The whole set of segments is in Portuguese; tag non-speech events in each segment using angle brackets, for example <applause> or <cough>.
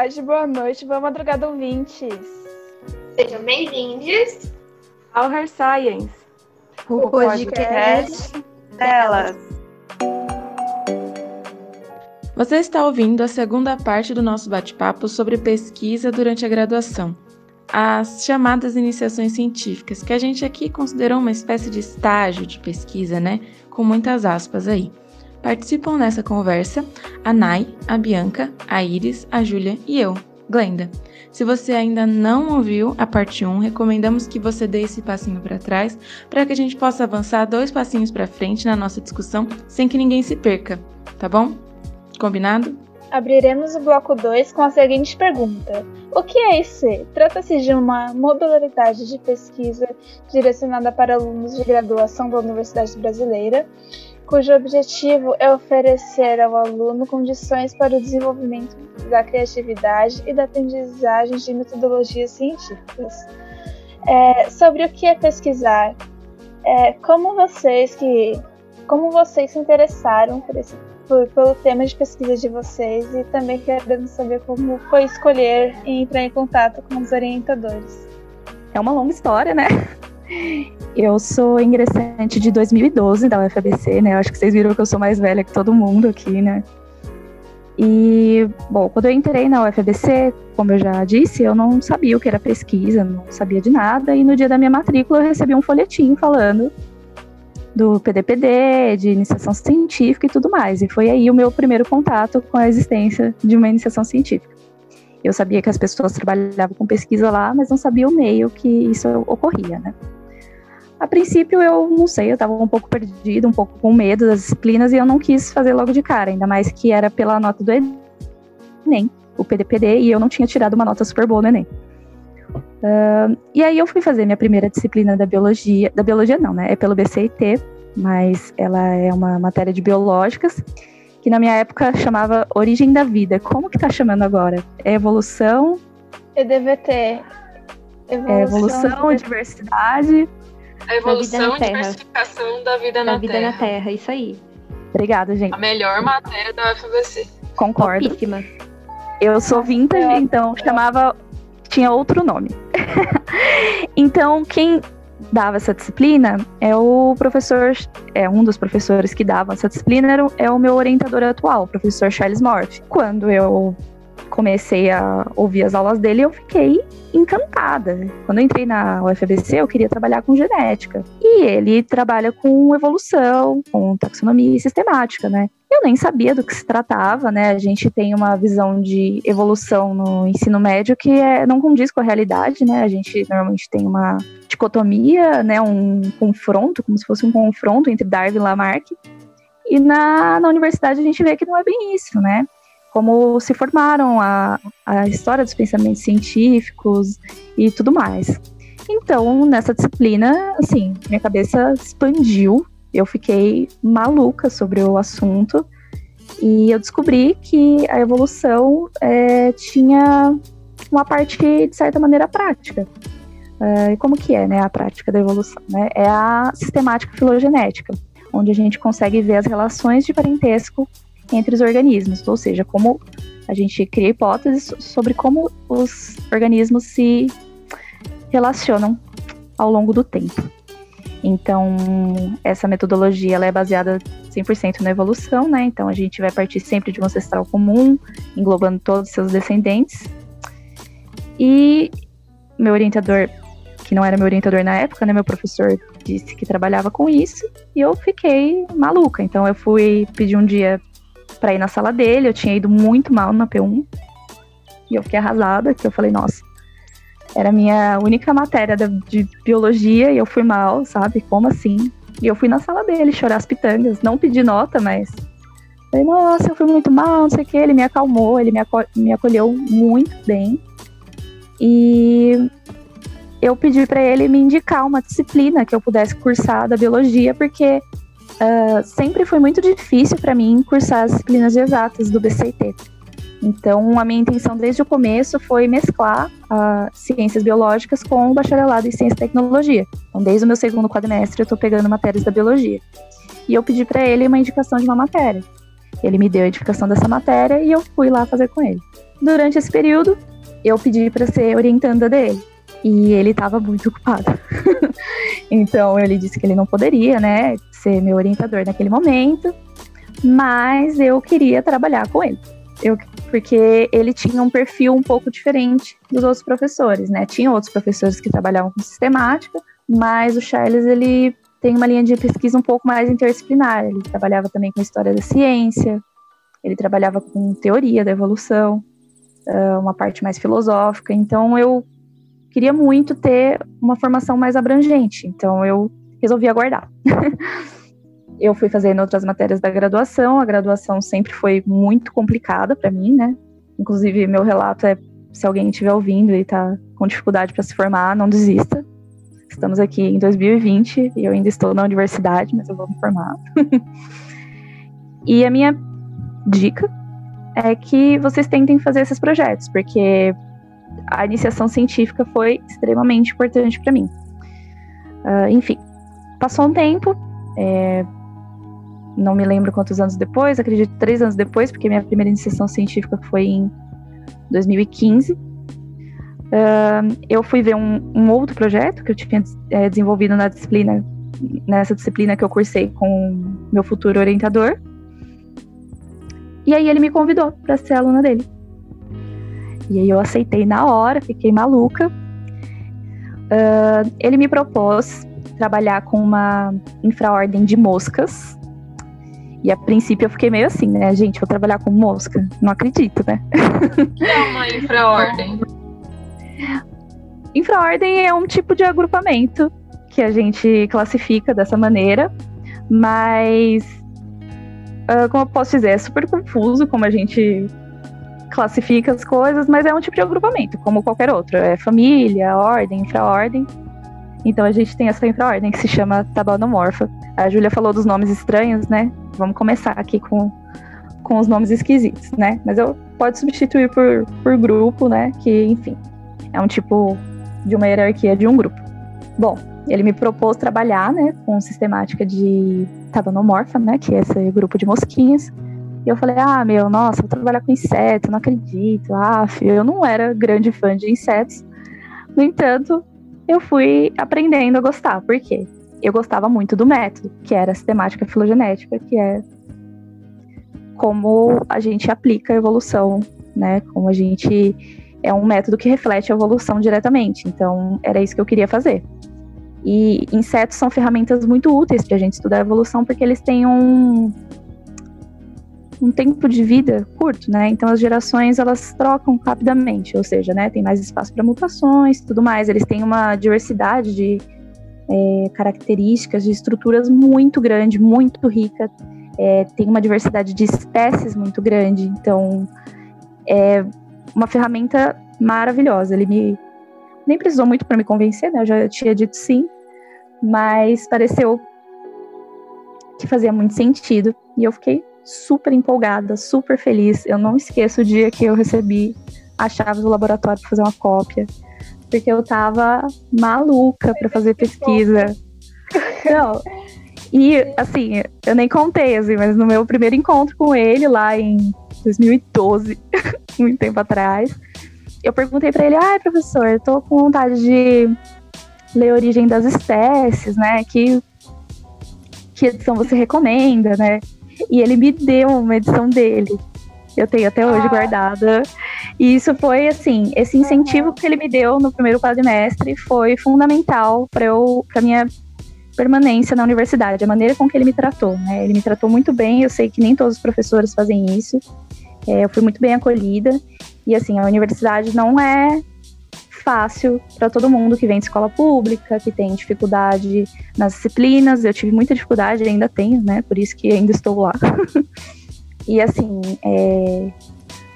boa tarde, boa noite, boa madrugada, ouvintes. Sejam bem-vindos ao Her Science, o, o podcast, podcast delas. Você está ouvindo a segunda parte do nosso bate-papo sobre pesquisa durante a graduação, as chamadas iniciações científicas, que a gente aqui considerou uma espécie de estágio de pesquisa, né? Com muitas aspas aí. Participam nessa conversa a Nai, a Bianca, a Iris, a Júlia e eu, Glenda. Se você ainda não ouviu a parte 1, recomendamos que você dê esse passinho para trás para que a gente possa avançar dois passinhos para frente na nossa discussão sem que ninguém se perca, tá bom? Combinado? Abriremos o bloco 2 com a seguinte pergunta: O que é IC? Trata-se de uma modalidade de pesquisa direcionada para alunos de graduação da Universidade Brasileira, cujo objetivo é oferecer ao aluno condições para o desenvolvimento da criatividade e da aprendizagem de metodologias científicas. É, sobre o que é pesquisar, é, como vocês que como vocês se interessaram por esse por, pelo tema de pesquisa de vocês e também queremos saber como foi escolher e entrar em contato com os orientadores. É uma longa história, né? Eu sou ingressante de 2012 da UFABC, né? Eu acho que vocês viram que eu sou mais velha que todo mundo aqui, né? E, bom, quando eu entrei na UFABC, como eu já disse, eu não sabia o que era pesquisa, não sabia de nada, e no dia da minha matrícula eu recebi um folhetim falando do PDPD, de iniciação científica e tudo mais. E foi aí o meu primeiro contato com a existência de uma iniciação científica. Eu sabia que as pessoas trabalhavam com pesquisa lá, mas não sabia o meio que isso ocorria, né? A princípio eu não sei, eu estava um pouco perdida, um pouco com medo das disciplinas e eu não quis fazer logo de cara, ainda mais que era pela nota do Enem, o PDPD, e eu não tinha tirado uma nota super boa no Enem. Uh, e aí eu fui fazer minha primeira disciplina da biologia, da biologia não, né? É pelo BCIT, mas ela é uma matéria de biológicas, que na minha época chamava Origem da Vida. Como que tá chamando agora? É evolução? EDVT. Evolução, é evolução diversidade. A evolução e diversificação da vida, da na, vida terra. na Terra. isso aí. Obrigada, gente. A melhor matéria da UFBC. Concordo. Topíssima. Eu sou vintage, então chamava tinha outro nome. <laughs> então, quem dava essa disciplina é o professor, é um dos professores que dava essa disciplina, era, é o meu orientador atual, o professor Charles Morphy. Quando eu comecei a ouvir as aulas dele, eu fiquei encantada. Quando eu entrei na UFBC, eu queria trabalhar com genética. E ele trabalha com evolução, com taxonomia sistemática, né? Eu nem sabia do que se tratava, né? A gente tem uma visão de evolução no ensino médio que é, não condiz com a realidade, né? A gente normalmente tem uma dicotomia, né? Um confronto, como se fosse um confronto entre Darwin e Lamarck. E na, na universidade a gente vê que não é bem isso, né? Como se formaram a, a história dos pensamentos científicos e tudo mais. Então, nessa disciplina, assim, minha cabeça expandiu, eu fiquei maluca sobre o assunto e eu descobri que a evolução é, tinha uma parte, de certa maneira, prática. É, como que é, né, a prática da evolução? Né? É a sistemática filogenética, onde a gente consegue ver as relações de parentesco entre os organismos, ou seja, como a gente cria hipóteses sobre como os organismos se relacionam ao longo do tempo. Então, essa metodologia ela é baseada 100% na evolução, né? Então, a gente vai partir sempre de um ancestral comum, englobando todos os seus descendentes. E meu orientador, que não era meu orientador na época, né? Meu professor disse que trabalhava com isso e eu fiquei maluca. Então, eu fui pedir um dia para ir na sala dele. Eu tinha ido muito mal na P1. E eu fiquei arrasada, que eu falei, nossa, era a minha única matéria de biologia e eu fui mal, sabe? Como assim? E eu fui na sala dele chorar as pitangas. Não pedi nota, mas. Falei, nossa, eu fui muito mal, não sei o que. Ele me acalmou, ele me, me acolheu muito bem. E eu pedi para ele me indicar uma disciplina que eu pudesse cursar da biologia, porque uh, sempre foi muito difícil para mim cursar as disciplinas exatas do BCT. Então, a minha intenção desde o começo foi mesclar uh, ciências biológicas com o bacharelado em ciência e tecnologia. Então, desde o meu segundo quadrimestre, eu estou pegando matérias da biologia. E eu pedi para ele uma indicação de uma matéria. Ele me deu a indicação dessa matéria e eu fui lá fazer com ele. durante esse período, eu pedi para ser orientanda dele. E ele estava muito ocupado. <laughs> então ele disse que ele não poderia, né, ser meu orientador naquele momento, mas eu queria trabalhar com ele. Eu, porque ele tinha um perfil um pouco diferente dos outros professores, né? Tinha outros professores que trabalhavam com sistemática, mas o Charles ele tem uma linha de pesquisa um pouco mais interdisciplinar. Ele trabalhava também com história da ciência, ele trabalhava com teoria da evolução, uma parte mais filosófica. Então eu queria muito ter uma formação mais abrangente. Então eu resolvi aguardar. <laughs> eu fui fazendo outras matérias da graduação. A graduação sempre foi muito complicada para mim, né? Inclusive meu relato é se alguém estiver ouvindo e está com dificuldade para se formar, não desista. Estamos aqui em 2020 e eu ainda estou na universidade, mas eu vou me formar. <laughs> e a minha dica é que vocês tentem fazer esses projetos, porque a iniciação científica foi extremamente importante para mim. Uh, enfim, passou um tempo, é, não me lembro quantos anos depois, acredito três anos depois, porque minha primeira iniciação científica foi em 2015. Uh, eu fui ver um, um, outro projeto que eu tinha é, desenvolvido na disciplina, nessa disciplina que eu cursei com meu futuro orientador. E aí ele me convidou para ser aluna dele. E aí eu aceitei na hora, fiquei maluca. Uh, ele me propôs trabalhar com uma infraordem de moscas. E a princípio eu fiquei meio assim, né? Gente, vou trabalhar com mosca. Não acredito, né? É uma infraordem? infraordem é um tipo de agrupamento que a gente classifica dessa maneira, mas uh, como eu posso dizer, é super confuso como a gente classifica as coisas, mas é um tipo de agrupamento, como qualquer outro. É família, ordem, infraordem. Então a gente tem essa infraordem que se chama tabanomorfa. A Júlia falou dos nomes estranhos, né? Vamos começar aqui com, com os nomes esquisitos, né? Mas eu pode substituir por, por grupo, né? Que, enfim, é um tipo de uma hierarquia de um grupo. Bom, ele me propôs trabalhar, né, com sistemática de tabanomorfa, né, que é esse grupo de mosquinhas. E eu falei, ah, meu, nossa, vou trabalhar com inseto, não acredito. Ah, eu não era grande fã de insetos. No entanto, eu fui aprendendo a gostar. Por quê? Eu gostava muito do método, que era a sistemática filogenética, que é como a gente aplica a evolução, né? Como a gente é um método que reflete a evolução diretamente. Então, era isso que eu queria fazer. E insetos são ferramentas muito úteis para a gente estudar a evolução, porque eles têm um, um tempo de vida curto, né? Então as gerações elas trocam rapidamente, ou seja, né, tem mais espaço para mutações, tudo mais. Eles têm uma diversidade de é, características, de estruturas muito grande, muito rica. É, tem uma diversidade de espécies muito grande. Então é uma ferramenta maravilhosa. Ele me nem precisou muito para me convencer, né? Eu já tinha dito sim, mas pareceu que fazia muito sentido e eu fiquei super empolgada, super feliz. Eu não esqueço o dia que eu recebi a chave do laboratório para fazer uma cópia, porque eu tava maluca para fazer pesquisa. Não. E assim, eu nem contei assim, mas no meu primeiro encontro com ele lá em 2012, <laughs> muito tempo atrás, eu perguntei para ele: "Ah, professor, eu tô com vontade de ler a Origem das Espécies, né? Que que edição você recomenda, né?" E ele me deu uma edição dele. Eu tenho até hoje ah. guardada. E isso foi, assim, esse incentivo que ele me deu no primeiro quadrimestre foi fundamental para eu, para minha permanência na universidade, a maneira com que ele me tratou, né? Ele me tratou muito bem, eu sei que nem todos os professores fazem isso. É, eu fui muito bem acolhida. E, assim, a universidade não é fácil para todo mundo que vem de escola pública, que tem dificuldade nas disciplinas. Eu tive muita dificuldade, ainda tenho, né? Por isso que ainda estou lá. <laughs> e assim, é,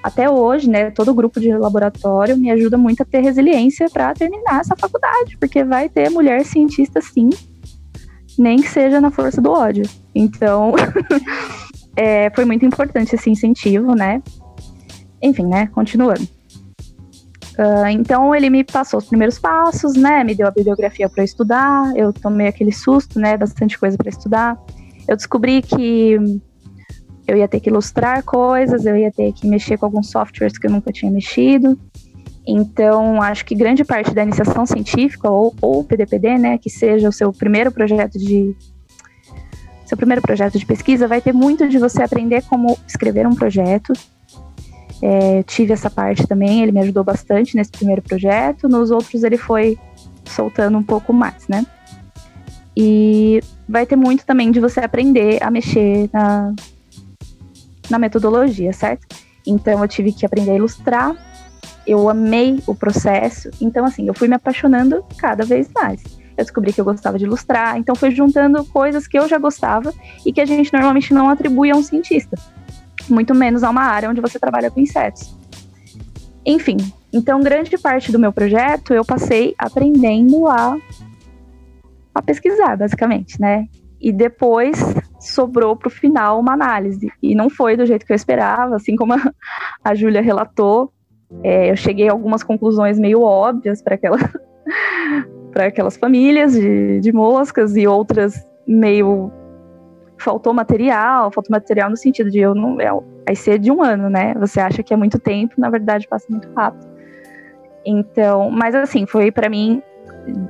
até hoje, né? Todo o grupo de laboratório me ajuda muito a ter resiliência para terminar essa faculdade, porque vai ter mulher cientista sim, nem que seja na força do ódio. Então, <laughs> é, foi muito importante esse incentivo, né? Enfim, né? Continuando. Uh, então ele me passou os primeiros passos, né? Me deu a bibliografia para estudar. Eu tomei aquele susto, né? Bastante coisa para estudar. Eu descobri que eu ia ter que ilustrar coisas, eu ia ter que mexer com alguns softwares que eu nunca tinha mexido. Então, acho que grande parte da iniciação científica, ou, ou PDPD, né, que seja o seu primeiro projeto de seu primeiro projeto de pesquisa, vai ter muito de você aprender como escrever um projeto. É, tive essa parte também, ele me ajudou bastante nesse primeiro projeto. Nos outros, ele foi soltando um pouco mais, né? E vai ter muito também de você aprender a mexer na, na metodologia, certo? Então, eu tive que aprender a ilustrar. Eu amei o processo. Então, assim, eu fui me apaixonando cada vez mais eu descobri que eu gostava de ilustrar, então foi juntando coisas que eu já gostava e que a gente normalmente não atribui a um cientista, muito menos a uma área onde você trabalha com insetos. Enfim, então grande parte do meu projeto eu passei aprendendo a, a pesquisar, basicamente, né? E depois sobrou para o final uma análise. E não foi do jeito que eu esperava, assim como a, a Júlia relatou. É, eu cheguei a algumas conclusões meio óbvias para aquela <laughs> aquelas famílias de, de moscas e outras meio faltou material, faltou material no sentido de eu não é, vai ser de um ano, né? Você acha que é muito tempo, na verdade passa muito rápido. Então, mas assim, foi para mim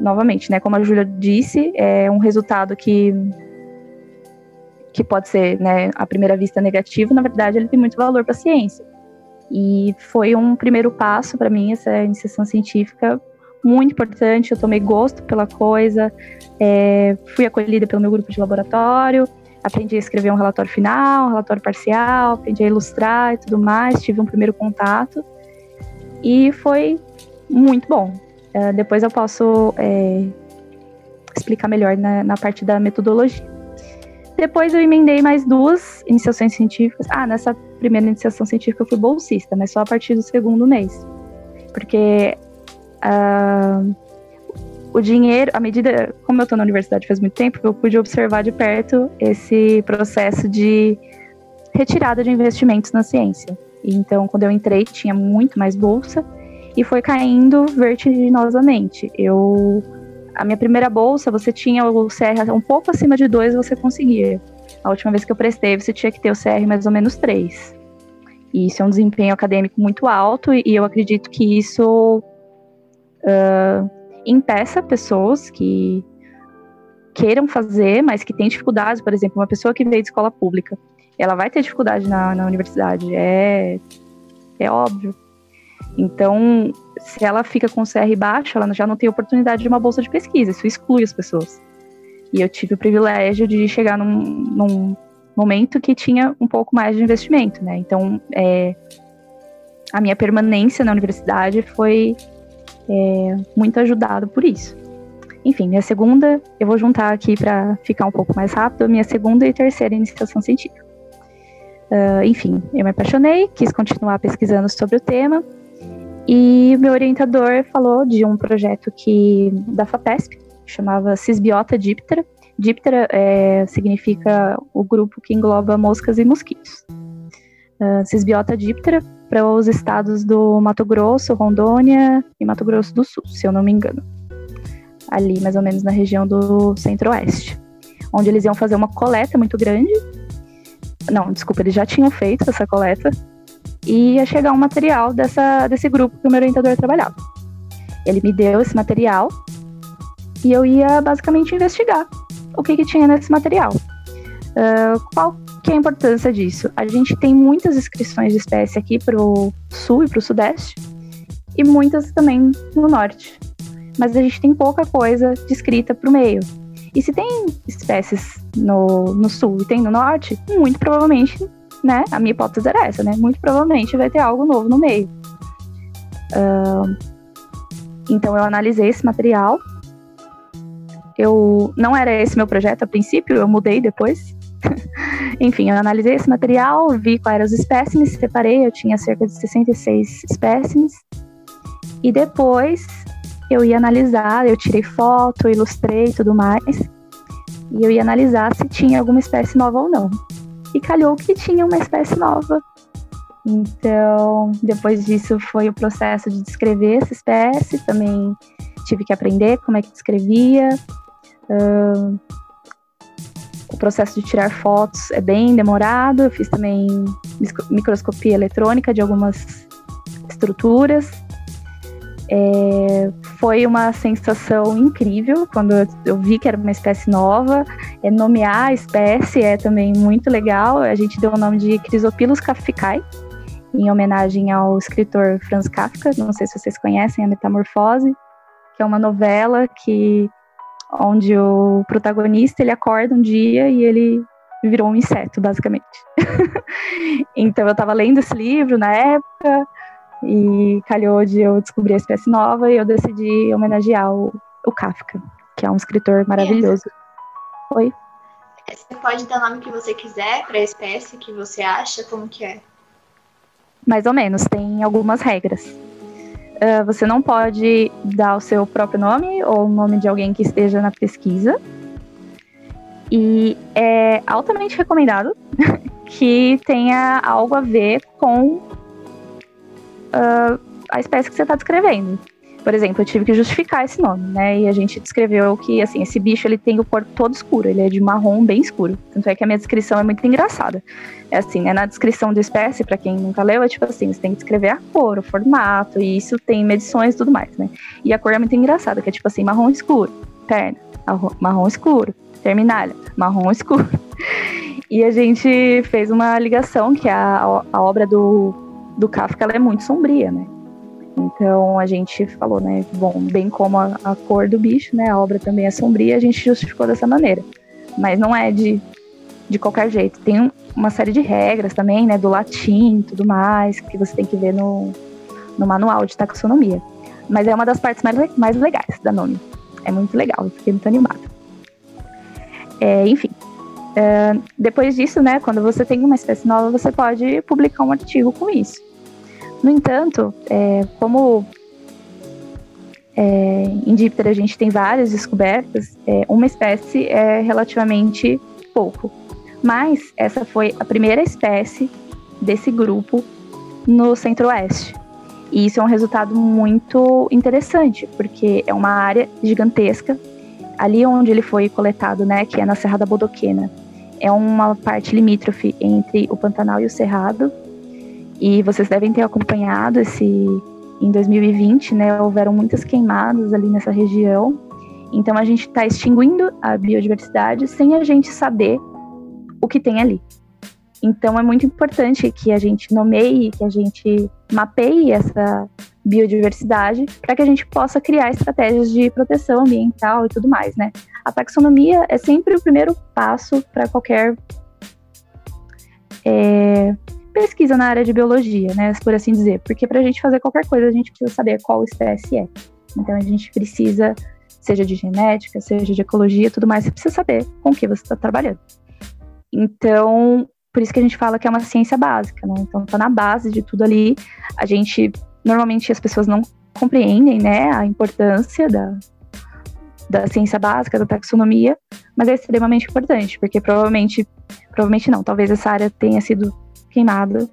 novamente, né, como a Júlia disse, é um resultado que que pode ser, né, à primeira vista negativo, na verdade ele tem muito valor para a ciência. E foi um primeiro passo para mim essa iniciação científica muito importante, eu tomei gosto pela coisa, é, fui acolhida pelo meu grupo de laboratório, aprendi a escrever um relatório final, um relatório parcial, aprendi a ilustrar e tudo mais, tive um primeiro contato e foi muito bom. É, depois eu posso é, explicar melhor na, na parte da metodologia. Depois eu emendei mais duas iniciações científicas. Ah, nessa primeira iniciação científica eu fui bolsista, mas só a partir do segundo mês. Porque Uh, o dinheiro, à medida, como eu estou na universidade faz muito tempo, eu pude observar de perto esse processo de retirada de investimentos na ciência. Então, quando eu entrei, tinha muito mais bolsa e foi caindo vertiginosamente. Eu, a minha primeira bolsa, você tinha o CR um pouco acima de dois, você conseguia. A última vez que eu prestei, você tinha que ter o CR mais ou menos três. E isso é um desempenho acadêmico muito alto e eu acredito que isso uh, impeça pessoas que queiram fazer, mas que têm dificuldades, por exemplo, uma pessoa que veio de escola pública, ela vai ter dificuldade na, na universidade, é, é óbvio. Então, se ela fica com CR baixo, ela já não tem oportunidade de uma bolsa de pesquisa, isso exclui as pessoas. E eu tive o privilégio de chegar num, num momento que tinha um pouco mais de investimento, né? Então, é, a minha permanência na universidade foi é, muito ajudado por isso. Enfim, minha segunda, eu vou juntar aqui para ficar um pouco mais rápido, minha segunda e terceira iniciação científica. Uh, enfim, eu me apaixonei, quis continuar pesquisando sobre o tema, e meu orientador falou de um projeto que da FAPESP, chamava Cisbiota Diptera. Diptera é, significa o grupo que engloba moscas e mosquitos. Uh, Cisbiota Diptera para os estados do Mato Grosso, Rondônia e Mato Grosso do Sul, se eu não me engano. Ali, mais ou menos na região do Centro-Oeste. Onde eles iam fazer uma coleta muito grande. Não, desculpa, eles já tinham feito essa coleta. E ia chegar um material dessa, desse grupo que o meu orientador trabalhava. Ele me deu esse material e eu ia basicamente investigar o que, que tinha nesse material. Uh, qual que é a importância disso? A gente tem muitas inscrições de espécie aqui para o sul e para o sudeste, e muitas também no norte. Mas a gente tem pouca coisa descrita para o meio. E se tem espécies no, no sul e tem no norte, muito provavelmente, né? A minha hipótese era essa, né? Muito provavelmente vai ter algo novo no meio. Uh, então eu analisei esse material. Eu não era esse meu projeto a princípio, eu mudei depois. Enfim, eu analisei esse material, vi quais eram os espécimes, separei, eu tinha cerca de 66 espécimes. E depois eu ia analisar, eu tirei foto, ilustrei e tudo mais. E eu ia analisar se tinha alguma espécie nova ou não. E calhou que tinha uma espécie nova. Então, depois disso foi o processo de descrever essa espécie. Também tive que aprender como é que descrevia. Uh, o processo de tirar fotos é bem demorado. Eu fiz também microscopia eletrônica de algumas estruturas. É, foi uma sensação incrível quando eu, vi que era uma espécie nova. É, nomear a espécie é também muito legal. A gente deu o nome de Chrysopilus kafkai, em homenagem ao escritor Franz Kafka. Não sei se vocês conhecem a Metamorfose, que é uma novela que onde o protagonista ele acorda um dia e ele virou um inseto, basicamente. <laughs> então eu estava lendo esse livro na época e calhou de eu descobrir a espécie nova e eu decidi homenagear o, o Kafka, que é um escritor maravilhoso. Oi? Você pode dar o nome que você quiser para a espécie que você acha, como que é? Mais ou menos, tem algumas regras. Uh, você não pode dar o seu próprio nome ou o nome de alguém que esteja na pesquisa. E é altamente recomendado <laughs> que tenha algo a ver com uh, a espécie que você está descrevendo. Por exemplo, eu tive que justificar esse nome, né? E a gente descreveu que, assim, esse bicho ele tem o corpo todo escuro, ele é de marrom bem escuro. Tanto é que a minha descrição é muito engraçada. É assim, né? Na descrição da espécie, para quem nunca leu, é tipo assim, você tem que descrever a cor, o formato, e isso tem medições e tudo mais, né? E a cor é muito engraçada, que é tipo assim, marrom escuro, perna, marrom escuro, terminalha, marrom escuro. <laughs> E a gente fez uma ligação que a, a obra do, do Kafka é muito sombria, né? Então a gente falou, né? Bom, bem como a, a, cor do bicho, né? A obra também é sombria, a gente justificou dessa maneira. Mas não é de, de qualquer jeito. Tem uma série de regras também, né? Do latim e tudo mais, que você tem que ver no, no manual de taxonomia. Mas é uma das partes mais, mais legais da nome. É muito legal, eu fiquei muito animada. É, enfim. É, depois disso, né? Quando você tem uma espécie nova, você pode publicar um artigo com isso. No entanto, é, como é, em Díptera a gente tem várias descobertas, é, uma espécie é relativamente pouco. Mas essa foi a primeira espécie desse grupo no centro-oeste. E isso é um resultado muito interessante, porque é uma área gigantesca. Ali onde ele foi coletado, né, que é na Serra da Bodoquena, é uma parte limítrofe entre o Pantanal e o Cerrado, e vocês devem ter acompanhado esse em 2020, né? Houveram muitas queimadas ali nessa região. Então a gente está extinguindo a biodiversidade sem a gente saber o que tem ali. Então é muito importante que a gente nomeie, que a gente mapeie essa biodiversidade para que a gente possa criar estratégias de proteção ambiental e tudo mais, né? A taxonomia é sempre o primeiro passo para qualquer é, pesquisa na área de biologia, né, por assim dizer, porque para a gente fazer qualquer coisa a gente precisa saber qual espécie é. Então a gente precisa, seja de genética, seja de ecologia, tudo mais, você precisa saber com o que você está trabalhando. Então, por isso que a gente fala que é uma ciência básica, né? Então tá na base de tudo ali. A gente normalmente as pessoas não compreendem, né, a importância da, da ciência básica, da taxonomia, mas é extremamente importante, porque provavelmente, provavelmente não, talvez essa área tenha sido queimada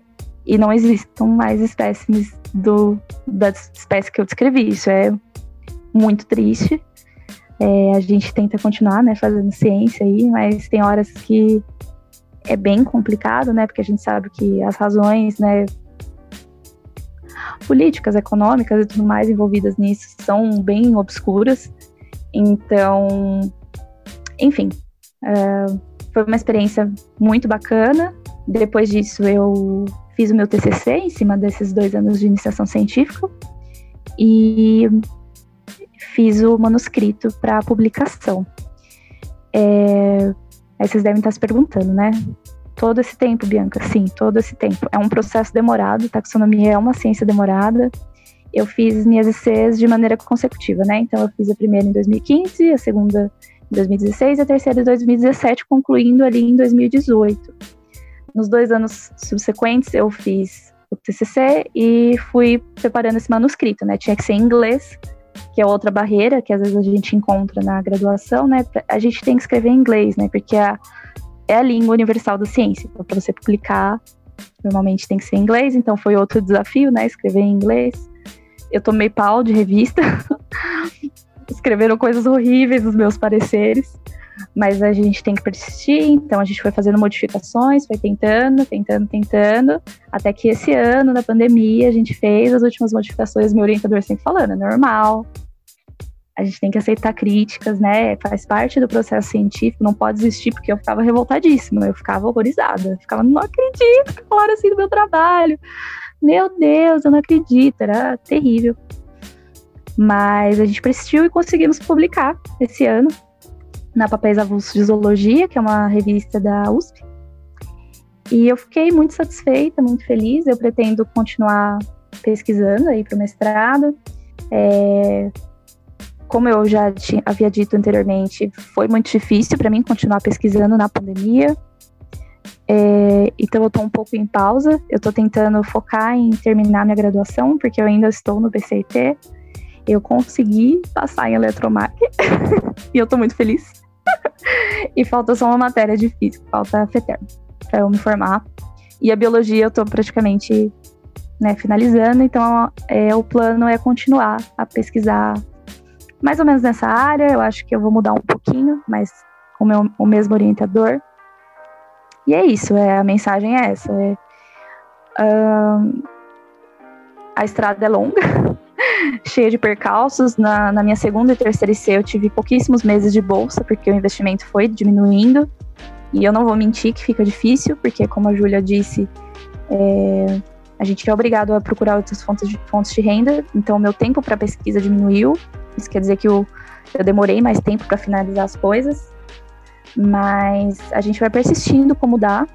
e não existam mais espécimes do, da espécie que eu descrevi. Isso é muito triste. É, a gente tenta continuar, né, fazendo ciência aí, mas tem horas que é bem complicado, né, porque a gente sabe que as razões, né, políticas, econômicas e tudo mais envolvidas nisso são bem obscuras. Então, enfim, é, foi uma experiência muito bacana. Depois disso, eu fiz o meu TCC em cima desses dois anos de iniciação científica e fiz o manuscrito para publicação. É, aí vocês devem estar se perguntando, né? Todo esse tempo, Bianca? Sim, todo esse tempo. É um processo demorado, taxonomia é uma ciência demorada. Eu fiz minhas ICs de maneira consecutiva, né? Então, eu fiz a primeira em 2015, a segunda em 2016 e a terceira em 2017, concluindo ali em 2018. Nos dois anos subsequentes, eu fiz o TCC e fui preparando esse manuscrito, né? Tinha que ser em inglês, que é outra barreira que às vezes a gente encontra na graduação, né? A gente tem que escrever em inglês, né? Porque a, é a língua universal da ciência. Então, para você publicar, normalmente tem que ser em inglês. Então, foi outro desafio, né? Escrever em inglês. Eu tomei pau de revista. <laughs> Escreveram coisas horríveis nos meus pareceres. Mas a gente tem que persistir, então a gente foi fazendo modificações, foi tentando, tentando, tentando, até que esse ano da pandemia a gente fez as últimas modificações, meu orientador sempre falando, é normal, a gente tem que aceitar críticas, né? Faz parte do processo científico, não pode existir, porque eu ficava revoltadíssima, eu ficava horrorizada, eu ficava, não acredito que falaram assim do meu trabalho. Meu Deus, eu não acredito, era terrível. Mas a gente persistiu e conseguimos publicar esse ano na Papéis Avulsos de Zoologia, que é uma revista da USP. E eu fiquei muito satisfeita, muito feliz. Eu pretendo continuar pesquisando aí para o mestrado. É, como eu já tinha, havia dito anteriormente, foi muito difícil para mim continuar pesquisando na pandemia. É, então eu estou um pouco em pausa. Eu estou tentando focar em terminar minha graduação, porque eu ainda estou no BCIT. Eu consegui passar em eletromag <laughs> e eu estou muito feliz. <laughs> e falta só uma matéria de física, falta FETERM, para eu me formar. E a biologia eu estou praticamente né, finalizando, então é, o plano é continuar a pesquisar mais ou menos nessa área. Eu acho que eu vou mudar um pouquinho, mas com o, meu, o mesmo orientador. E é isso, é, a mensagem é essa. É, uh, a estrada é longa, <laughs> cheia de percalços. Na, na minha segunda e terceira IC eu tive pouquíssimos meses de bolsa, porque o investimento foi diminuindo. E eu não vou mentir que fica difícil, porque como a Júlia disse, é, a gente é obrigado a procurar outras fontes de, fontes de renda, então o meu tempo para pesquisa diminuiu, isso quer dizer que eu, eu demorei mais tempo para finalizar as coisas, mas a gente vai persistindo como dá.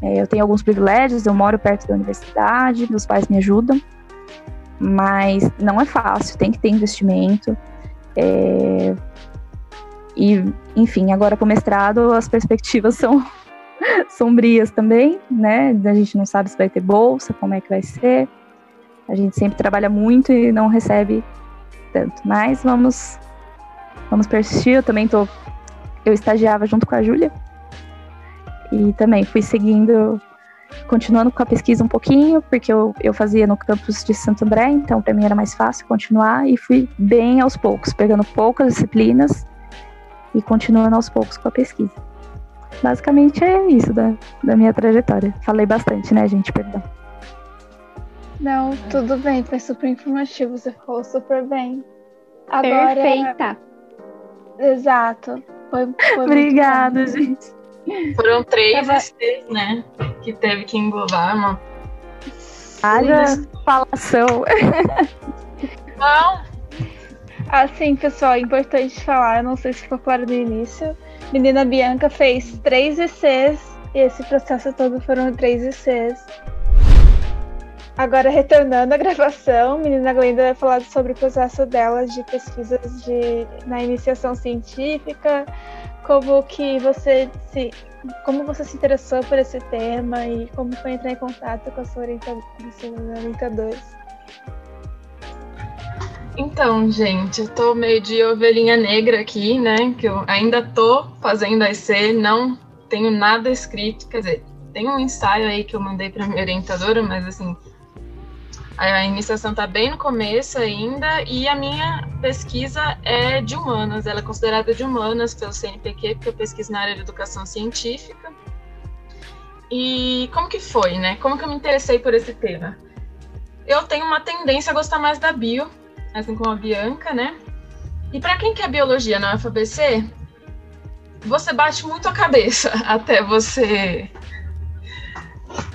É, eu tenho alguns privilégios, eu moro perto da universidade, meus pais me ajudam, mas não é fácil, tem que ter investimento. É, e, enfim, agora para o mestrado as perspectivas <laughs> são sombrias também, né? A gente não sabe se vai ter bolsa, como é que vai ser. A gente sempre trabalha muito e não recebe tanto. Mas vamos vamos persistir. Eu também tô eu estagiava junto com a Júlia. E também fui seguindo continuando com a pesquisa um pouquinho, porque eu, eu fazia no campus de Santo André, então para mim era mais fácil continuar e fui bem aos poucos, pegando poucas disciplinas e continuando aos poucos com a pesquisa. Basicamente é isso da, da minha trajetória. Falei bastante, né, gente? Perdão. Não, tudo bem, foi super informativo, você falou super bem. Agora... Perfeita. Exato. Foi, foi Obrigada, gente. Foram três Tava... né? Que teve que englobar uma. Haja falação. <laughs> Não. Assim, pessoal, é importante falar, não sei se ficou claro no início. Menina Bianca fez três ICs e esse processo todo foram três ICs. Agora, retornando à gravação, menina Glenda vai falar sobre o processo dela de pesquisas de, na iniciação científica, como que você se, como você se interessou por esse tema e como foi entrar em contato com, a sua orientador, seus orientadores. Então, gente, eu tô meio de ovelhinha negra aqui, né? Que eu ainda tô fazendo a IC, não tenho nada escrito, quer dizer, tem um ensaio aí que eu mandei para minha orientadora, mas assim, a iniciação está bem no começo ainda e a minha pesquisa é de humanas, ela é considerada de humanas pelo CNPq, porque eu pesquiso na área de educação científica. E como que foi, né? Como que eu me interessei por esse tema? Eu tenho uma tendência a gostar mais da bio, assim como a Bianca, né? E para quem quer biologia na UFABC, você bate muito a cabeça <laughs> até você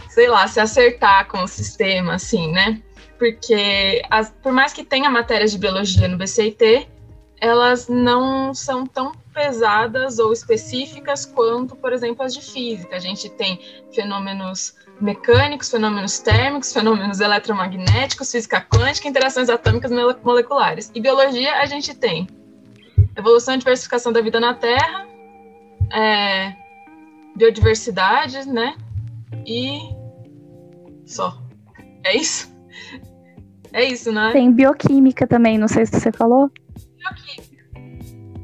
sei lá, se acertar com o sistema, assim, né? Porque as, por mais que tenha matérias de biologia no BCIT, elas não são tão pesadas ou específicas quanto, por exemplo, as de física. A gente tem fenômenos mecânicos, fenômenos térmicos, fenômenos eletromagnéticos, física quântica, interações atômicas moleculares. E biologia a gente tem evolução e diversificação da vida na Terra, é, biodiversidade, né? E só. É isso? É isso, né? Tem bioquímica também, não sei se você falou. Bioquímica.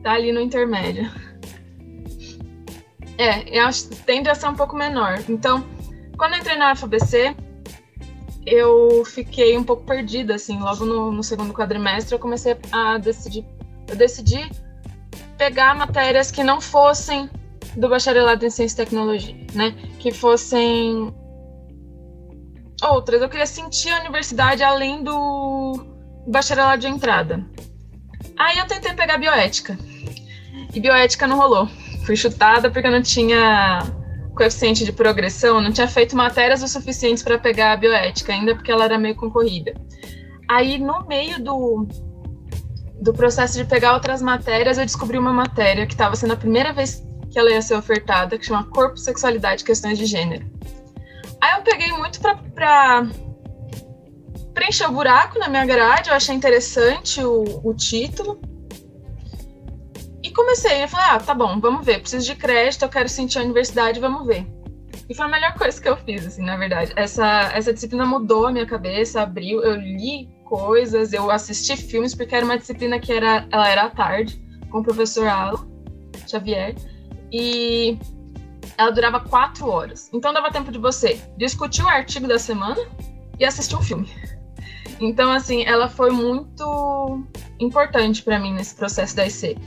Tá ali no intermédio. É, eu acho que tende a ser um pouco menor. Então, quando eu entrei na FABC, eu fiquei um pouco perdida, assim. Logo no, no segundo quadrimestre, eu comecei a decidir. Eu decidi pegar matérias que não fossem do bacharelado em ciência e tecnologia, né? Que fossem outras. Eu queria sentir a universidade além do bacharelado de entrada. Aí eu tentei pegar bioética. E bioética não rolou. Fui chutada porque eu não tinha coeficiente de progressão, não tinha feito matérias o suficientes para pegar a bioética, ainda porque ela era meio concorrida. Aí, no meio do, do processo de pegar outras matérias, eu descobri uma matéria que estava sendo a primeira vez que ela ia ser ofertada, que chama Corpo, Sexualidade e Questões de Gênero. Aí eu peguei muito para preencher o buraco na minha grade, eu achei interessante o, o título. E comecei, eu falei, ah, tá bom, vamos ver, preciso de crédito, eu quero sentir a universidade, vamos ver. E foi a melhor <laughs> coisa que eu fiz, assim, na verdade. Essa, essa disciplina mudou a minha cabeça, abriu, eu li coisas, eu assisti filmes, porque era uma disciplina que era, ela era à tarde, com o professor Alan Xavier, e ela durava quatro horas. Então dava tempo de você discutir o artigo da semana e assistir um filme. Então, assim, ela foi muito importante para mim nesse processo da IC,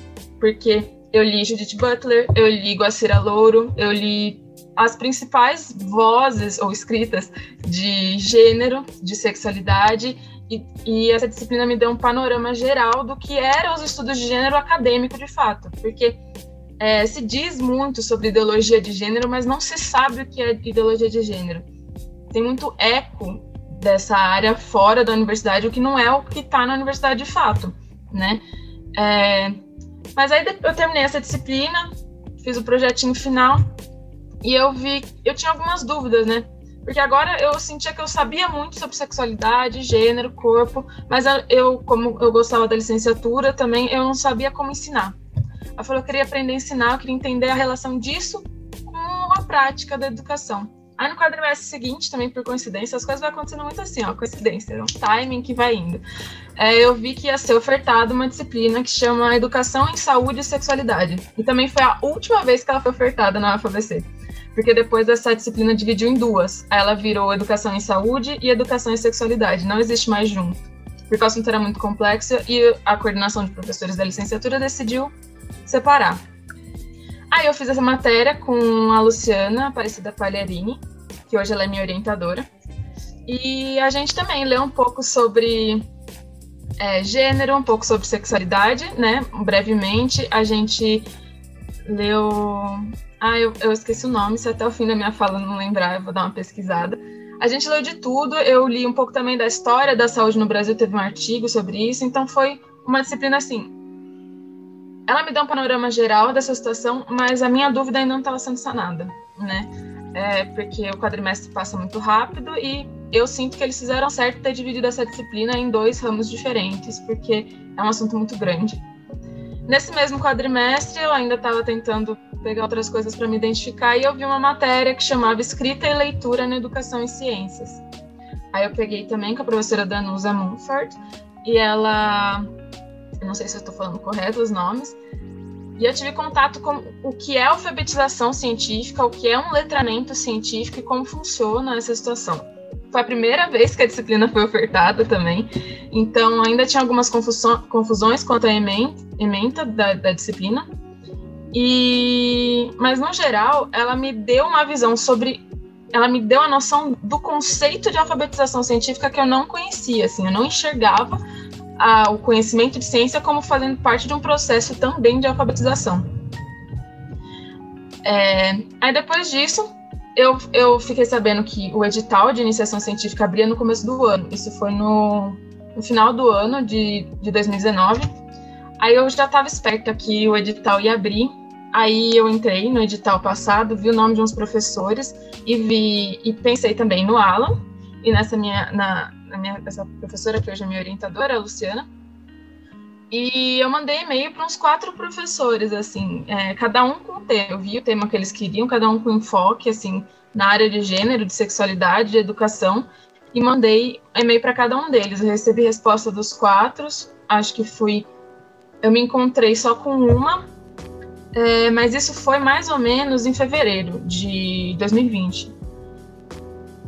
porque eu li Judith Butler, eu li Guacira Louro, eu li as principais vozes ou escritas de gênero, de sexualidade, e, e, essa disciplina me deu um panorama geral do que eram os estudos de gênero acadêmico de fato, porque é, se diz muito sobre ideologia de gênero, mas não se sabe o que é ideologia de gênero. Tem muito eco dessa área fora da universidade, o que não é o que está na universidade de fato, né? É, mas aí eu terminei essa disciplina, fiz o projetinho final e eu vi, eu tinha algumas dúvidas, né? Porque agora eu sentia que eu sabia muito sobre sexualidade, gênero, corpo, mas eu, como eu gostava da licenciatura também, eu não sabia como ensinar. Eu falei, eu queria aprender a ensinar, eu queria entender a relação disso com a prática da educação. Aí no quadrimestre seguinte, também por coincidência, as coisas vão acontecendo muito assim, ó, coincidência, é um timing que vai indo. É, eu vi que ia ser ofertada uma disciplina que chama Educação em Saúde e Sexualidade. E também foi a última vez que ela foi ofertada na UFABC. Porque depois essa disciplina dividiu em duas. Ela virou Educação em Saúde e Educação em Sexualidade. Não existe mais junto. Porque o assunto era muito complexo e a coordenação de professores da licenciatura decidiu separar. Aí eu fiz essa matéria com a Luciana Aparecida Palharini, que hoje ela é minha orientadora. E a gente também leu um pouco sobre é, gênero, um pouco sobre sexualidade, né? Brevemente. A gente leu. Ah, eu, eu esqueci o nome, se até o fim da minha fala não lembrar, eu vou dar uma pesquisada. A gente leu de tudo, eu li um pouco também da história da saúde no Brasil, teve um artigo sobre isso, então foi uma disciplina assim, ela me deu um panorama geral dessa situação, mas a minha dúvida ainda não estava sendo sanada, né? É porque o quadrimestre passa muito rápido e eu sinto que eles fizeram certo ter dividido essa disciplina em dois ramos diferentes, porque é um assunto muito grande. Nesse mesmo quadrimestre, eu ainda estava tentando pegar outras coisas para me identificar e eu vi uma matéria que chamava Escrita e Leitura na Educação e Ciências. Aí eu peguei também com a professora Danusa Mumford e ela não sei se eu estou falando correto os nomes, e eu tive contato com o que é alfabetização científica, o que é um letramento científico e como funciona essa situação. Foi a primeira vez que a disciplina foi ofertada também, então ainda tinha algumas confusões quanto à ementa da, da disciplina, e mas no geral ela me deu uma visão sobre ela me deu a noção do conceito de alfabetização científica que eu não conhecia, assim, eu não enxergava a, o conhecimento de ciência como fazendo parte de um processo também de alfabetização. É, aí depois disso, eu, eu fiquei sabendo que o edital de iniciação científica abria no começo do ano. Isso foi no, no final do ano de, de 2019. Aí eu já estava esperta que o edital ia abrir. Aí eu entrei no edital passado, vi o nome de uns professores e vi e pensei também no Alan e nessa minha na, a minha, essa professora que hoje é minha orientadora, a Luciana. E eu mandei e-mail para uns quatro professores, assim, é, cada um com o tema. Eu vi o tema que eles queriam, cada um com enfoque, assim, na área de gênero, de sexualidade, de educação, e mandei e-mail para cada um deles. Eu recebi resposta dos quatro, acho que fui. Eu me encontrei só com uma, é, mas isso foi mais ou menos em fevereiro de 2020.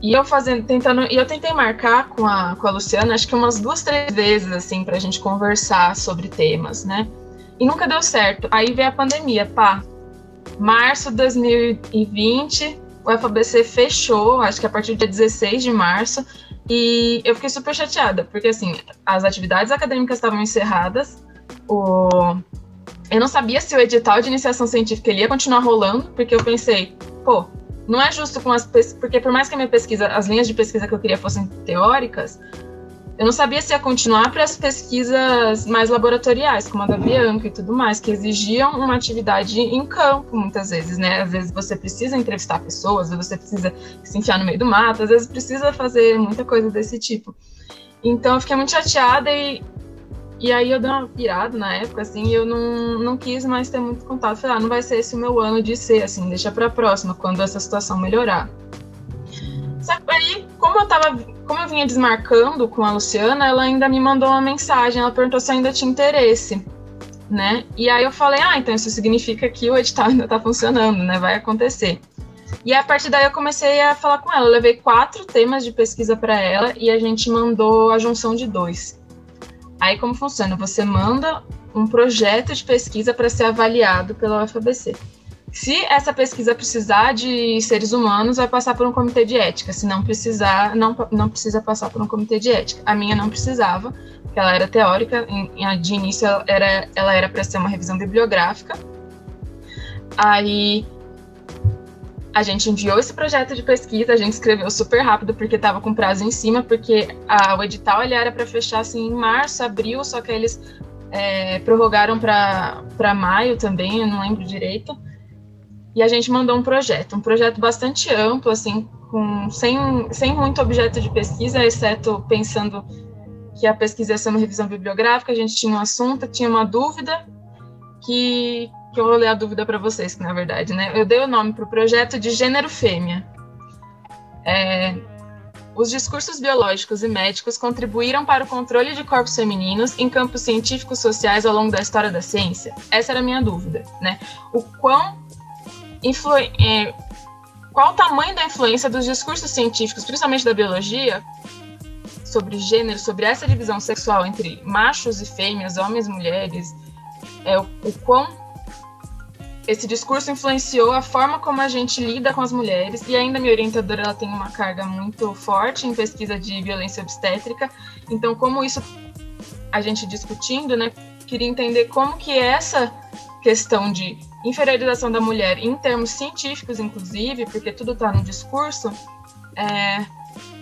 E eu fazendo, tentando, e eu tentei marcar com a, com a Luciana, acho que umas duas, três vezes, assim, para a gente conversar sobre temas, né? e nunca deu certo. Aí veio a pandemia, pá. Março de 2020, o FABC fechou, acho que a partir do dia 16 de março, e eu fiquei super chateada, porque assim, as atividades acadêmicas estavam encerradas, o... eu não sabia se o edital de iniciação científica ele ia continuar rolando, porque eu pensei, pô, não é justo com as porque por mais que a minha pesquisa, as linhas de pesquisa que eu queria fossem teóricas, eu não sabia se ia continuar para as pesquisas mais laboratoriais, como a da Bianca e tudo mais, que exigiam uma atividade em campo, muitas vezes, né? Às vezes você precisa entrevistar pessoas, às vezes você precisa se enfiar no meio do mato, às vezes precisa fazer muita coisa desse tipo. Então eu fiquei muito chateada e, e aí eu dei uma pirada na época, assim, e eu não, não quis mais ter muito contato. Falei, ah, não vai ser esse o meu ano de ser, assim, deixa para a próxima, quando essa situação melhorar. Só que aí, como eu tava, como eu vinha desmarcando com a Luciana, ela ainda me mandou uma mensagem, ela perguntou se ainda tinha interesse, né? E aí eu falei, ah, então isso significa que o edital ainda tá funcionando, né? Vai acontecer. E a partir daí eu comecei a falar com ela. Eu levei quatro temas de pesquisa para ela e a gente mandou a junção de dois. Aí como funciona? Você manda um projeto de pesquisa para ser avaliado pela UFABC. Se essa pesquisa precisar de seres humanos, vai passar por um comitê de ética. Se não precisar, não, não precisa passar por um comitê de ética. A minha não precisava, porque ela era teórica. Em, de início, ela era, para ser uma revisão bibliográfica. Aí a gente enviou esse projeto de pesquisa, a gente escreveu super rápido porque estava com prazo em cima, porque a, o edital ele era para fechar assim em março, abril, só que eles é, prorrogaram para maio também, eu não lembro direito. E a gente mandou um projeto, um projeto bastante amplo, assim, com, sem, sem muito objeto de pesquisa, exceto pensando que a pesquisa ia ser uma revisão bibliográfica, a gente tinha um assunto, tinha uma dúvida, que, que eu vou ler a dúvida para vocês, que na verdade, né? Eu dei o nome para o projeto de gênero fêmea. É, os discursos biológicos e médicos contribuíram para o controle de corpos femininos em campos científicos sociais ao longo da história da ciência? Essa era a minha dúvida, né? O quão é, qual o tamanho da influência dos discursos científicos, principalmente da biologia, sobre gênero, sobre essa divisão sexual entre machos e fêmeas, homens e mulheres, é, o, o quão esse discurso influenciou a forma como a gente lida com as mulheres e ainda minha orientadora ela tem uma carga muito forte em pesquisa de violência obstétrica então como isso a gente discutindo né queria entender como que essa questão de inferiorização da mulher em termos científicos, inclusive, porque tudo está no discurso, é,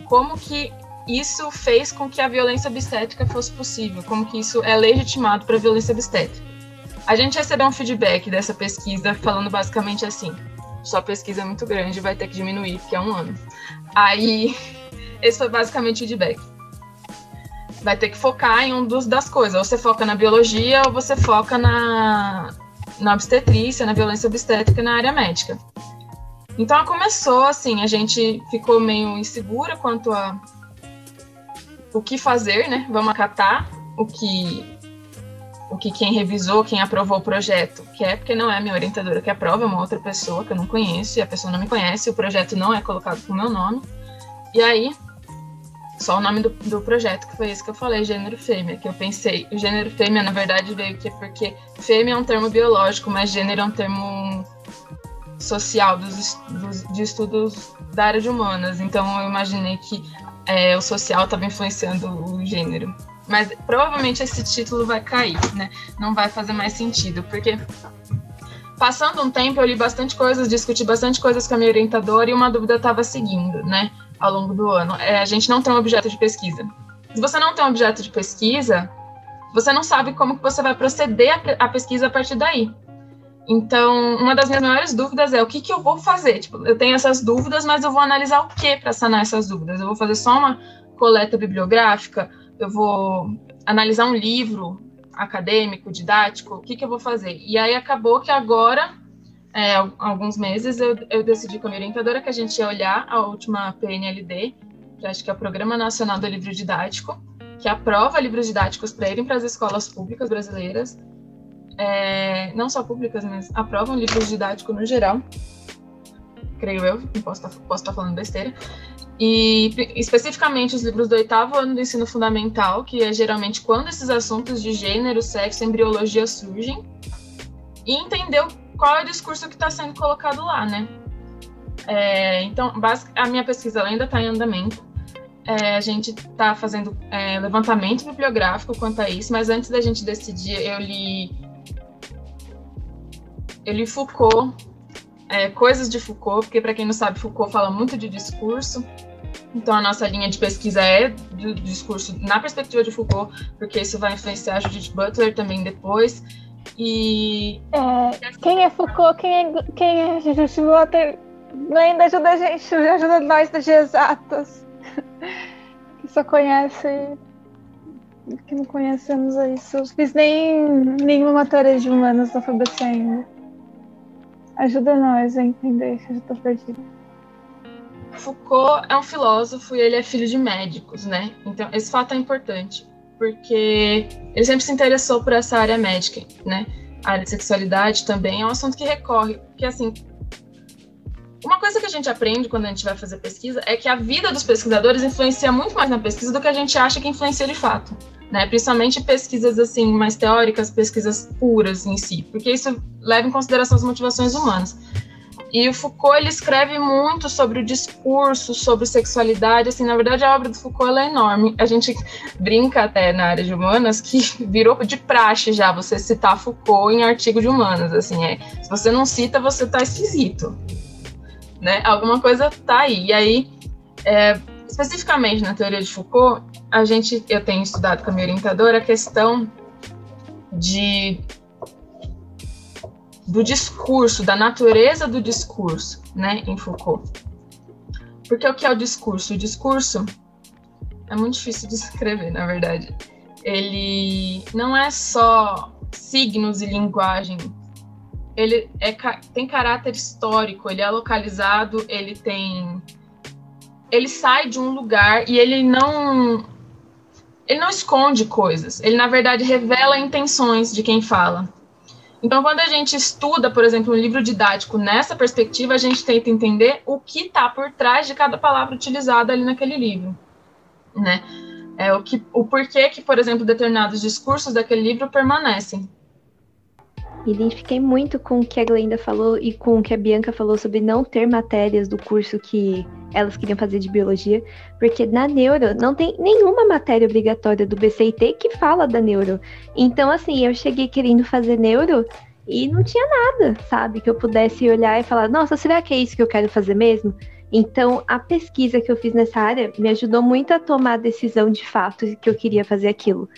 como que isso fez com que a violência obstétrica fosse possível, como que isso é legitimado para a violência obstétrica. A gente recebeu um feedback dessa pesquisa falando basicamente assim: sua pesquisa é muito grande, vai ter que diminuir, porque é um ano. Aí, <laughs> esse foi basicamente o feedback. Vai ter que focar em um dos das coisas. Ou você foca na biologia ou você foca na, na obstetrícia, na violência obstétrica na área médica. Então começou assim, a gente ficou meio insegura quanto a o que fazer, né? Vamos acatar o que o que quem revisou, quem aprovou o projeto quer, porque não é a minha orientadora que aprova, é uma outra pessoa que eu não conheço, e a pessoa não me conhece, o projeto não é colocado com o meu nome. E aí, só o nome do, do projeto, que foi esse que eu falei, gênero fêmea, que eu pensei, o gênero fêmea, na verdade, veio aqui porque fêmea é um termo biológico, mas gênero é um termo social dos, dos, de estudos da área de humanas. Então eu imaginei que é, o social estava influenciando o gênero. Mas provavelmente esse título vai cair, né? Não vai fazer mais sentido, porque passando um tempo eu li bastante coisas, discuti bastante coisas com a minha orientadora e uma dúvida estava seguindo, né? ao longo do ano. É, a gente não tem um objeto de pesquisa. Se você não tem um objeto de pesquisa, você não sabe como que você vai proceder a, pesquisa a partir daí. Então, uma das minhas maiores dúvidas é o que, que eu vou fazer. Tipo, eu tenho essas dúvidas, mas eu vou analisar o que para sanar essas dúvidas? Eu vou fazer só uma coleta bibliográfica? Eu vou analisar um livro acadêmico, didático? O que, que eu vou fazer? E aí acabou que agora é, alguns meses, eu, eu decidi com a minha orientadora que a gente ia olhar a última PNLD, que acho que é o Programa Nacional do Livro Didático, que aprova livros didáticos para irem para as escolas públicas brasileiras, é, não só públicas, mas aprovam livros didáticos no geral, creio eu, posso estar, tá, posso estar tá falando besteira. E especificamente os livros do oitavo ano do ensino fundamental, que é geralmente quando esses assuntos de gênero, sexo, embriologia surgem, e entender qual é o discurso que está sendo colocado lá, né? É, então, a minha pesquisa ainda está em andamento. É, a gente está fazendo é, levantamento bibliográfico quanto a isso, mas antes da gente decidir, eu li, eu li Foucault, é, coisas de Foucault, porque para quem não sabe, Foucault fala muito de discurso. Então a nossa linha de pesquisa é do discurso na perspectiva de Foucault, porque isso vai influenciar a Judith Butler também depois. E é, quem é Foucault, quem é, quem é Judith Butler, ainda ajuda a gente, ajuda nós das exatas <laughs> que só conhece, que não conhecemos isso. Fiz nem nenhuma matéria de humanas na FABC ainda. Ajuda nós a entender eu já tô perdida. Foucault é um filósofo e ele é filho de médicos, né? Então, esse fato é importante, porque ele sempre se interessou por essa área médica, né? A área de sexualidade também é um assunto que recorre, porque assim, uma coisa que a gente aprende quando a gente vai fazer pesquisa é que a vida dos pesquisadores influencia muito mais na pesquisa do que a gente acha que influencia de fato, né? Principalmente pesquisas assim mais teóricas, pesquisas puras em si, porque isso leva em consideração as motivações humanas. E o Foucault ele escreve muito sobre o discurso, sobre sexualidade. Assim, na verdade, a obra do Foucault é enorme. A gente brinca até na área de humanas que <laughs> virou de praxe já você citar Foucault em artigo de humanas. Assim, é, se você não cita, você está esquisito né? Alguma coisa tá aí. E aí, é, especificamente na teoria de Foucault, a gente, eu tenho estudado com a minha orientadora a questão de do discurso, da natureza do discurso, né, em Foucault. Porque o que é o discurso? O discurso é muito difícil de <laughs> escrever, na verdade. Ele não é só signos e linguagem ele é, tem caráter histórico, ele é localizado, ele tem. Ele sai de um lugar e ele não. Ele não esconde coisas, ele na verdade revela intenções de quem fala. Então, quando a gente estuda, por exemplo, um livro didático nessa perspectiva, a gente tenta entender o que está por trás de cada palavra utilizada ali naquele livro, né? É o que, o porquê que, por exemplo, determinados discursos daquele livro permanecem. Identifiquei muito com o que a Glenda falou e com o que a Bianca falou sobre não ter matérias do curso que elas queriam fazer de biologia, porque na neuro não tem nenhuma matéria obrigatória do BCIT que fala da neuro. Então, assim, eu cheguei querendo fazer neuro e não tinha nada, sabe? Que eu pudesse olhar e falar, nossa, será que é isso que eu quero fazer mesmo? Então, a pesquisa que eu fiz nessa área me ajudou muito a tomar a decisão de fato que eu queria fazer aquilo.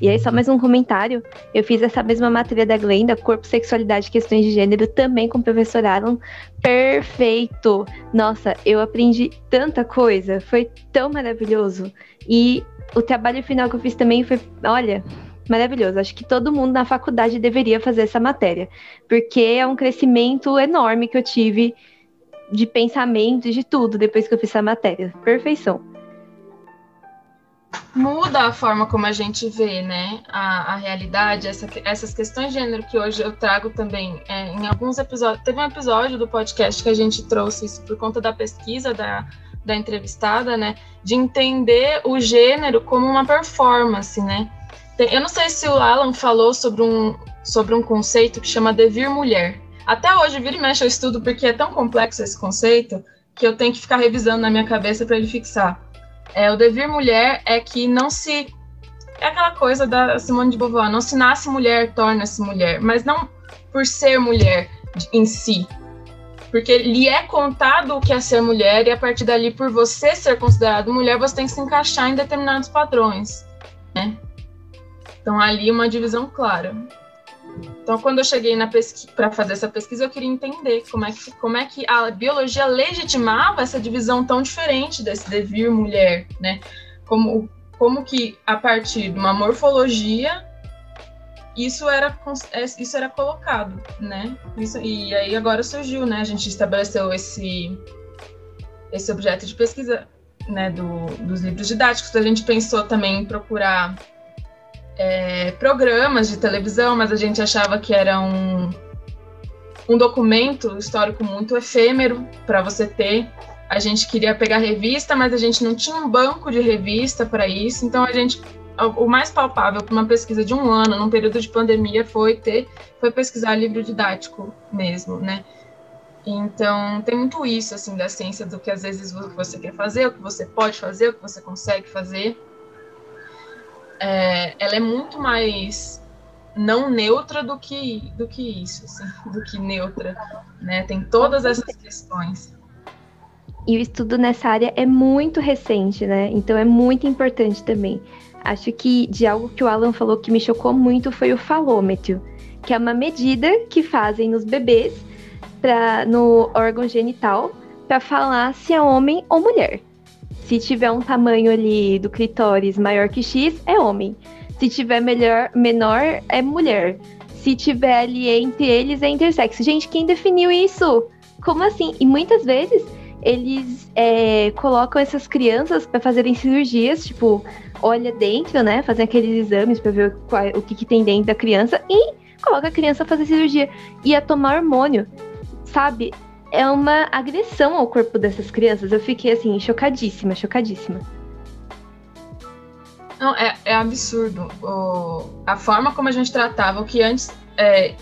E aí, só mais um comentário. Eu fiz essa mesma matéria da Glenda, Corpo, Sexualidade e Questões de Gênero, também com o professor Alan. Perfeito! Nossa, eu aprendi tanta coisa, foi tão maravilhoso. E o trabalho final que eu fiz também foi, olha, maravilhoso. Acho que todo mundo na faculdade deveria fazer essa matéria, porque é um crescimento enorme que eu tive de pensamento e de tudo depois que eu fiz essa matéria. Perfeição muda a forma como a gente vê, né, a, a realidade, essa, essas questões de gênero que hoje eu trago também é, em alguns episódios. Teve um episódio do podcast que a gente trouxe isso por conta da pesquisa da, da entrevistada, né, de entender o gênero como uma performance, né. Eu não sei se o Alan falou sobre um, sobre um conceito que chama devir mulher. Até hoje, vira e mexe, eu estudo porque é tão complexo esse conceito que eu tenho que ficar revisando na minha cabeça para ele fixar. É, o devir mulher é que não se. É aquela coisa da Simone de Beauvoir: não se nasce mulher, torna-se mulher, mas não por ser mulher em si. Porque lhe é contado o que é ser mulher, e a partir dali, por você ser considerado mulher, você tem que se encaixar em determinados padrões. Né? Então, ali uma divisão clara. Então, quando eu cheguei para fazer essa pesquisa, eu queria entender como é, que, como é que a biologia legitimava essa divisão tão diferente desse devir mulher, né? Como, como que, a partir de uma morfologia, isso era, é, isso era colocado, né? Isso, e aí agora surgiu, né? A gente estabeleceu esse, esse objeto de pesquisa né, do, dos livros didáticos. A gente pensou também em procurar é, programas de televisão, mas a gente achava que era um, um documento histórico muito efêmero para você ter. a gente queria pegar revista, mas a gente não tinha um banco de revista para isso, então a gente o mais palpável para uma pesquisa de um ano, num período de pandemia, foi ter, foi pesquisar livro didático mesmo, né? Então, tem muito isso, assim, da ciência, do que às vezes você quer fazer, o que você pode fazer, o que você consegue fazer. É, ela é muito mais não neutra do que, do que isso, assim, <laughs> do que neutra, né? Tem todas essas questões. E o estudo nessa área é muito recente, né? Então é muito importante também. Acho que de algo que o Alan falou que me chocou muito foi o falômetro, que é uma medida que fazem nos bebês pra, no órgão genital para falar se é homem ou mulher. Se tiver um tamanho ali do clitóris maior que X, é homem. Se tiver melhor, menor, é mulher. Se tiver ali entre eles, é intersexo. Gente, quem definiu isso? Como assim? E muitas vezes eles é, colocam essas crianças para fazerem cirurgias, tipo, olha dentro, né? Fazer aqueles exames para ver qual, o que, que, tem dentro da criança e coloca a criança a fazer cirurgia e a tomar hormônio, sabe? É uma agressão ao corpo dessas crianças. Eu fiquei assim, chocadíssima, chocadíssima. Não, é, é absurdo. O, a forma como a gente tratava o que antes. É,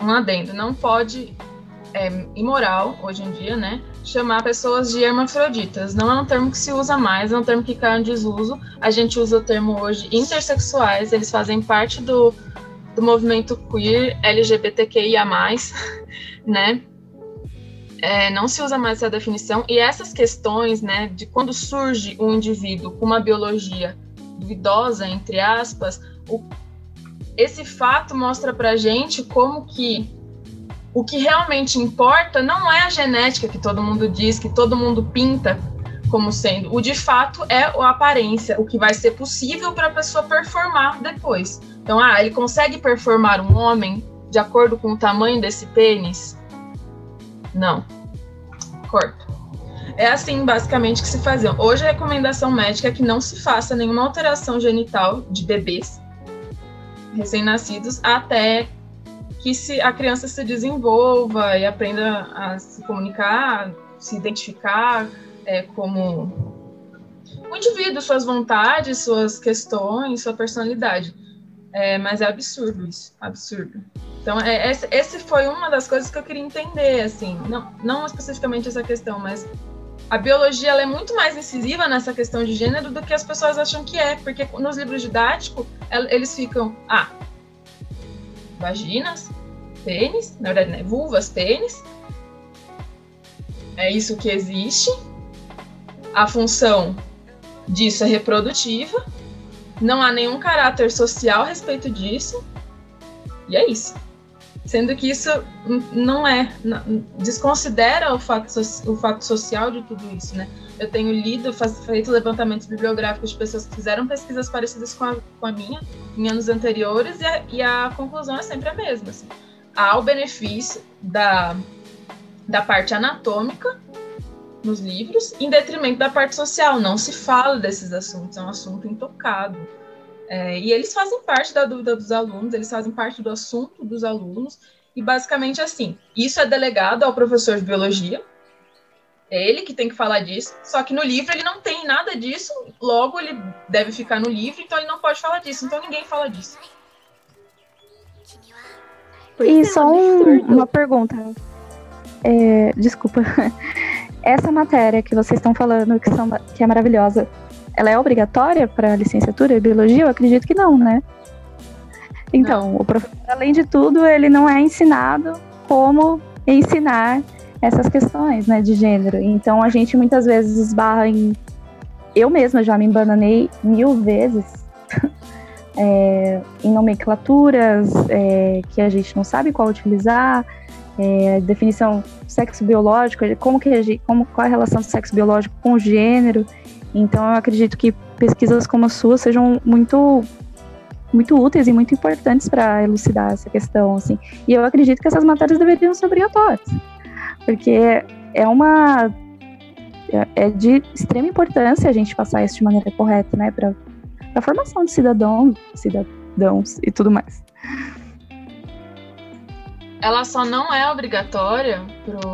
um adendo, não pode. É imoral hoje em dia, né? chamar pessoas de hermafroditas. Não é um termo que se usa mais, é um termo que cai em desuso. A gente usa o termo hoje intersexuais, eles fazem parte do, do movimento queer LGBTQIA, <laughs> né? É, não se usa mais essa definição. E essas questões, né, de quando surge um indivíduo com uma biologia duvidosa, entre aspas, o, esse fato mostra pra gente como que o que realmente importa não é a genética que todo mundo diz, que todo mundo pinta como sendo. O de fato é a aparência, o que vai ser possível para a pessoa performar depois. Então, ah, ele consegue performar um homem de acordo com o tamanho desse pênis? Não. Corta. É assim, basicamente, que se fazia. Hoje, a recomendação médica é que não se faça nenhuma alteração genital de bebês recém-nascidos até que se a criança se desenvolva e aprenda a se comunicar, se identificar é, como um indivíduo, suas vontades, suas questões, sua personalidade. É, mas é absurdo isso, absurdo. Então, é, foi uma das coisas que eu queria entender, assim, não, não especificamente essa questão, mas a biologia é muito mais incisiva nessa questão de gênero do que as pessoas acham que é, porque nos livros didáticos eles ficam, ah, vaginas, pênis, na verdade, né, vulvas, pênis. É isso que existe. A função disso é reprodutiva. Não há nenhum caráter social a respeito disso. E é isso. Sendo que isso não é, desconsidera o fato, o fato social de tudo isso, né? Eu tenho lido, feito levantamentos bibliográficos de pessoas que fizeram pesquisas parecidas com a, com a minha em anos anteriores e a, e a conclusão é sempre a mesma. Assim. Há o benefício da, da parte anatômica nos livros, em detrimento da parte social. Não se fala desses assuntos, é um assunto intocado. É, e eles fazem parte da dúvida dos alunos, eles fazem parte do assunto dos alunos, e basicamente assim: isso é delegado ao professor de biologia, é ele que tem que falar disso, só que no livro ele não tem nada disso, logo ele deve ficar no livro, então ele não pode falar disso, então ninguém fala disso. E é só um, uma pergunta. É, desculpa. <laughs> Essa matéria que vocês estão falando, que, são, que é maravilhosa, ela é obrigatória para licenciatura em biologia? Eu acredito que não, né? Então, não. o professor, além de tudo, ele não é ensinado como ensinar essas questões, né, de gênero. Então a gente muitas vezes esbarra em. Eu mesma já me embananei mil vezes <laughs> é, em nomenclaturas é, que a gente não sabe qual utilizar, é, definição sexo biológico, como que como qual a relação do sexo biológico com o gênero. Então eu acredito que pesquisas como a sua sejam muito muito úteis e muito importantes para elucidar essa questão, assim. E eu acredito que essas matérias deveriam ser obrigatórias porque é uma é de extrema importância a gente passar isso de maneira correta, né, para a formação de cidadãos, cidadãos e tudo mais. Ela só não é obrigatória para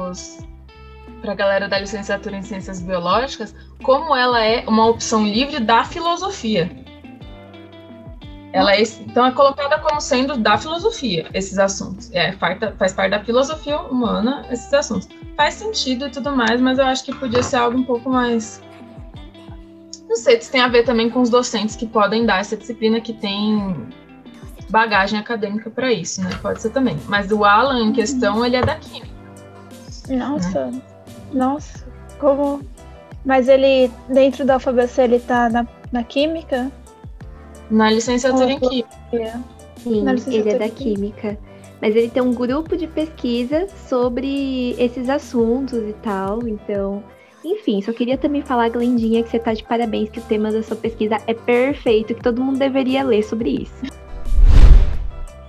a galera da licenciatura em ciências biológicas como ela é uma opção livre da filosofia. Ela é, então é colocada como sendo da filosofia esses assuntos. É, faz, faz parte da filosofia humana esses assuntos. Faz sentido e tudo mais, mas eu acho que podia ser algo um pouco mais. Não sei se tem a ver também com os docentes que podem dar essa disciplina que tem bagagem acadêmica para isso, né? Pode ser também. Mas o Alan em questão, ele é da química. Nossa, né? Nossa, como. Mas ele, dentro da UFABC, ele tá na, na química? Na licenciatura em química. Sim, ele é da química. Mas ele tem um grupo de pesquisa sobre esses assuntos e tal, então. Enfim, só queria também falar, Glendinha, que você tá de parabéns, que o tema da sua pesquisa é perfeito, que todo mundo deveria ler sobre isso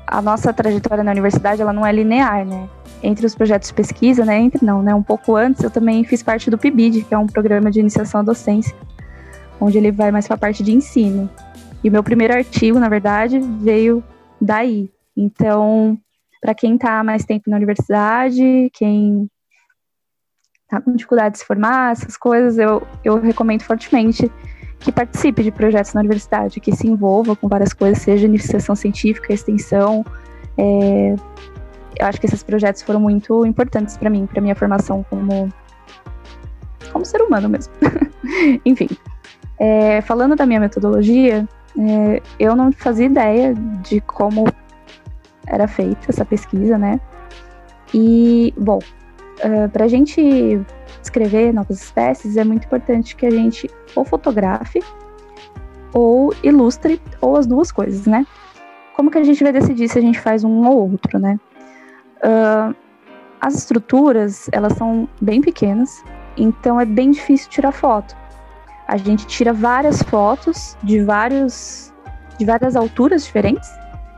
a nossa trajetória na universidade ela não é linear, né? Entre os projetos de pesquisa, né? Entre não, né? Um pouco antes eu também fiz parte do PIBID, que é um programa de iniciação à docência, onde ele vai mais para a parte de ensino. E o meu primeiro artigo, na verdade, veio daí. Então, para quem está mais tempo na universidade, quem está com dificuldade de se formar, essas coisas, eu, eu recomendo fortemente que participe de projetos na universidade, que se envolva com várias coisas, seja iniciação científica, extensão. É, eu acho que esses projetos foram muito importantes para mim, para minha formação como como ser humano mesmo. <laughs> Enfim, é, falando da minha metodologia, é, eu não fazia ideia de como era feita essa pesquisa, né? E, bom, uh, para a gente descrever novas espécies, é muito importante que a gente ou fotografe ou ilustre, ou as duas coisas, né? Como que a gente vai decidir se a gente faz um ou outro, né? Uh, as estruturas, elas são bem pequenas, então é bem difícil tirar foto. A gente tira várias fotos de vários de várias alturas diferentes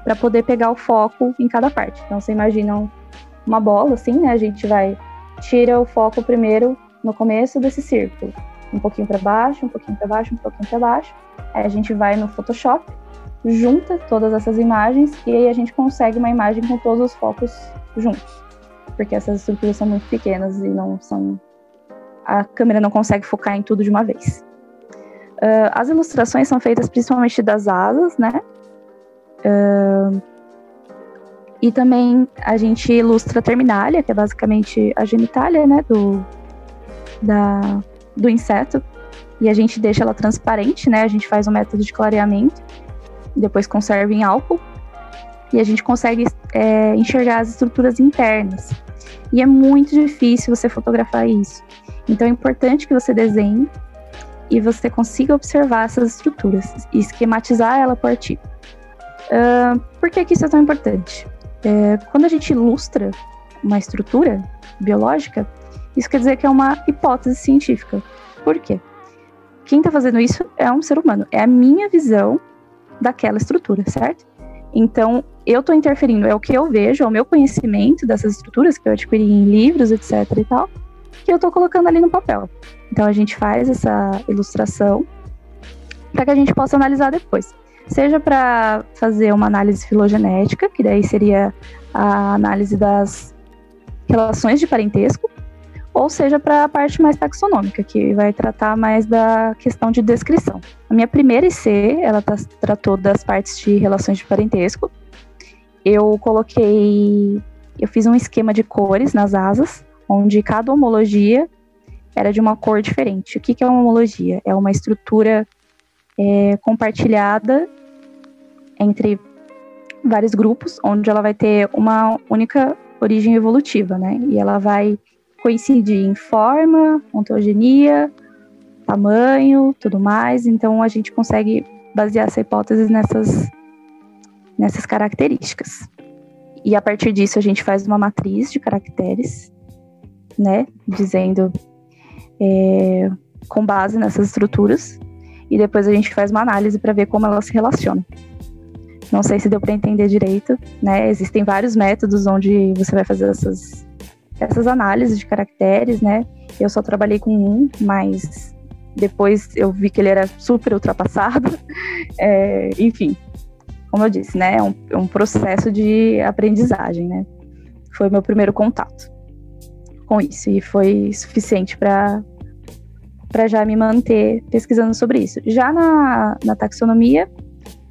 para poder pegar o foco em cada parte. Então você imagina uma bola assim, né? A gente vai tira o foco primeiro no começo desse círculo. Um pouquinho para baixo, um pouquinho para baixo, um pouquinho para baixo. Aí a gente vai no Photoshop, junta todas essas imagens e aí a gente consegue uma imagem com todos os focos juntos. Porque essas estruturas são muito pequenas e não são. A câmera não consegue focar em tudo de uma vez. Uh, as ilustrações são feitas principalmente das asas, né? Uh, e também a gente ilustra a terminália, que é basicamente a genitália, né, do, da, do inseto. E a gente deixa ela transparente, né? A gente faz um método de clareamento, depois conserva em álcool. E a gente consegue é, enxergar as estruturas internas. E é muito difícil você fotografar isso. Então é importante que você desenhe e você consiga observar essas estruturas e esquematizar ela por artigo. Uh, por que, que isso é tão importante? É, quando a gente ilustra uma estrutura biológica, isso quer dizer que é uma hipótese científica. Por quê? Quem está fazendo isso é um ser humano, é a minha visão daquela estrutura, certo? Então, eu estou interferindo, é o que eu vejo, é o meu conhecimento dessas estruturas que eu adquiri em livros, etc e tal, que eu estou colocando ali no papel. Então, a gente faz essa ilustração para que a gente possa analisar depois seja para fazer uma análise filogenética, que daí seria a análise das relações de parentesco, ou seja para a parte mais taxonômica, que vai tratar mais da questão de descrição. A minha primeira IC, ela tá, tratou das partes de relações de parentesco. Eu coloquei, eu fiz um esquema de cores nas asas, onde cada homologia era de uma cor diferente. O que, que é uma homologia? É uma estrutura é, compartilhada entre vários grupos, onde ela vai ter uma única origem evolutiva, né? E ela vai coincidir em forma, ontogenia, tamanho, tudo mais. Então a gente consegue basear essa hipótese nessas nessas características. E a partir disso a gente faz uma matriz de caracteres, né? Dizendo é, com base nessas estruturas. E depois a gente faz uma análise para ver como elas se relacionam. Não sei se deu para entender direito, né? Existem vários métodos onde você vai fazer essas, essas análises de caracteres, né? Eu só trabalhei com um, mas depois eu vi que ele era super ultrapassado. <laughs> É, enfim, como eu disse, né? É um, é um processo de aprendizagem, né? Foi meu primeiro contato com isso e foi suficiente para para já me manter pesquisando sobre isso. Já na, na taxonomia,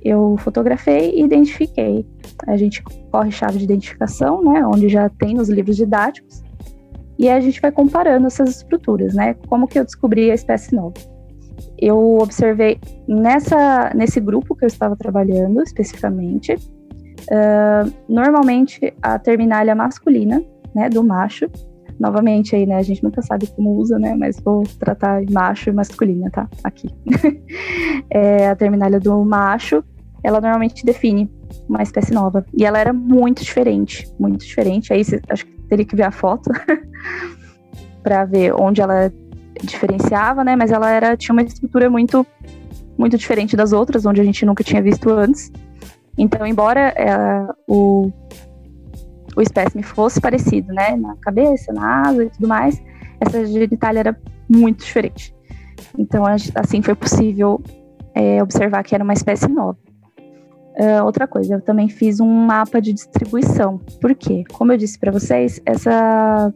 eu fotografei e identifiquei. A gente corre chave de identificação, né, onde já tem nos livros didáticos, e a gente vai comparando essas estruturas, né? Como que eu descobri a espécie nova? Eu observei nessa nesse grupo que eu estava trabalhando especificamente, uh, normalmente a terminália masculina, né, do macho, novamente aí, né, a gente nunca sabe como usa, né, mas vou tratar macho e masculina, tá, aqui. <laughs> é, a terminália do macho, ela normalmente define uma espécie nova, e ela era muito diferente, muito diferente, aí você, acho que teria que ver a foto <laughs> para ver onde ela diferenciava, né, mas ela era, tinha uma estrutura muito, muito diferente das outras, onde a gente nunca tinha visto antes, então, embora é, o o espécime fosse parecido, né, na cabeça, na asa e tudo mais, essa genitália era muito diferente. Então, assim, foi possível é, observar que era uma espécie nova. Uh, outra coisa, eu também fiz um mapa de distribuição. Por quê? Como eu disse para vocês, essa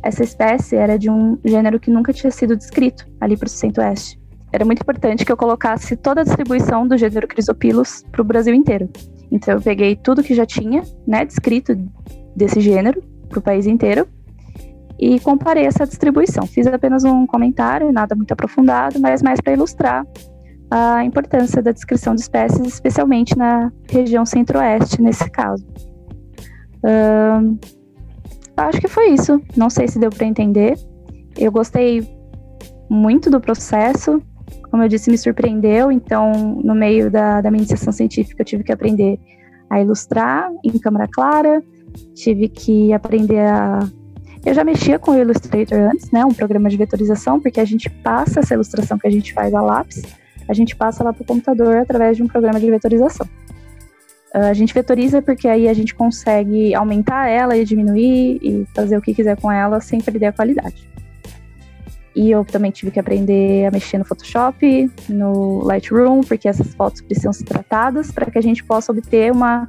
essa espécie era de um gênero que nunca tinha sido descrito ali para o centro-oeste. Era muito importante que eu colocasse toda a distribuição do gênero Chrysopilus para o Brasil inteiro. Então eu peguei tudo que já tinha, né, descrito desse gênero para o país inteiro e comparei essa distribuição. Fiz apenas um comentário, nada muito aprofundado, mas mais para ilustrar a importância da descrição de espécies, especialmente na região centro-oeste, nesse caso. Acho que foi isso. Não sei se deu para entender. Eu gostei muito do processo como eu disse, me surpreendeu. Então, no meio da, da minha iniciação científica, eu tive que aprender a ilustrar em câmera clara, tive que aprender a. Eu já mexia com o Illustrator antes, né? Um programa de vetorização, porque a gente passa essa ilustração que a gente faz a lápis, a gente passa lá para o computador através de um programa de vetorização. Ah, a gente vetoriza porque aí a gente consegue aumentar ela e diminuir e fazer o que quiser com ela sem perder a qualidade. E eu também tive que aprender a mexer no Photoshop, no Lightroom, porque essas fotos precisam ser tratadas para que a gente possa obter uma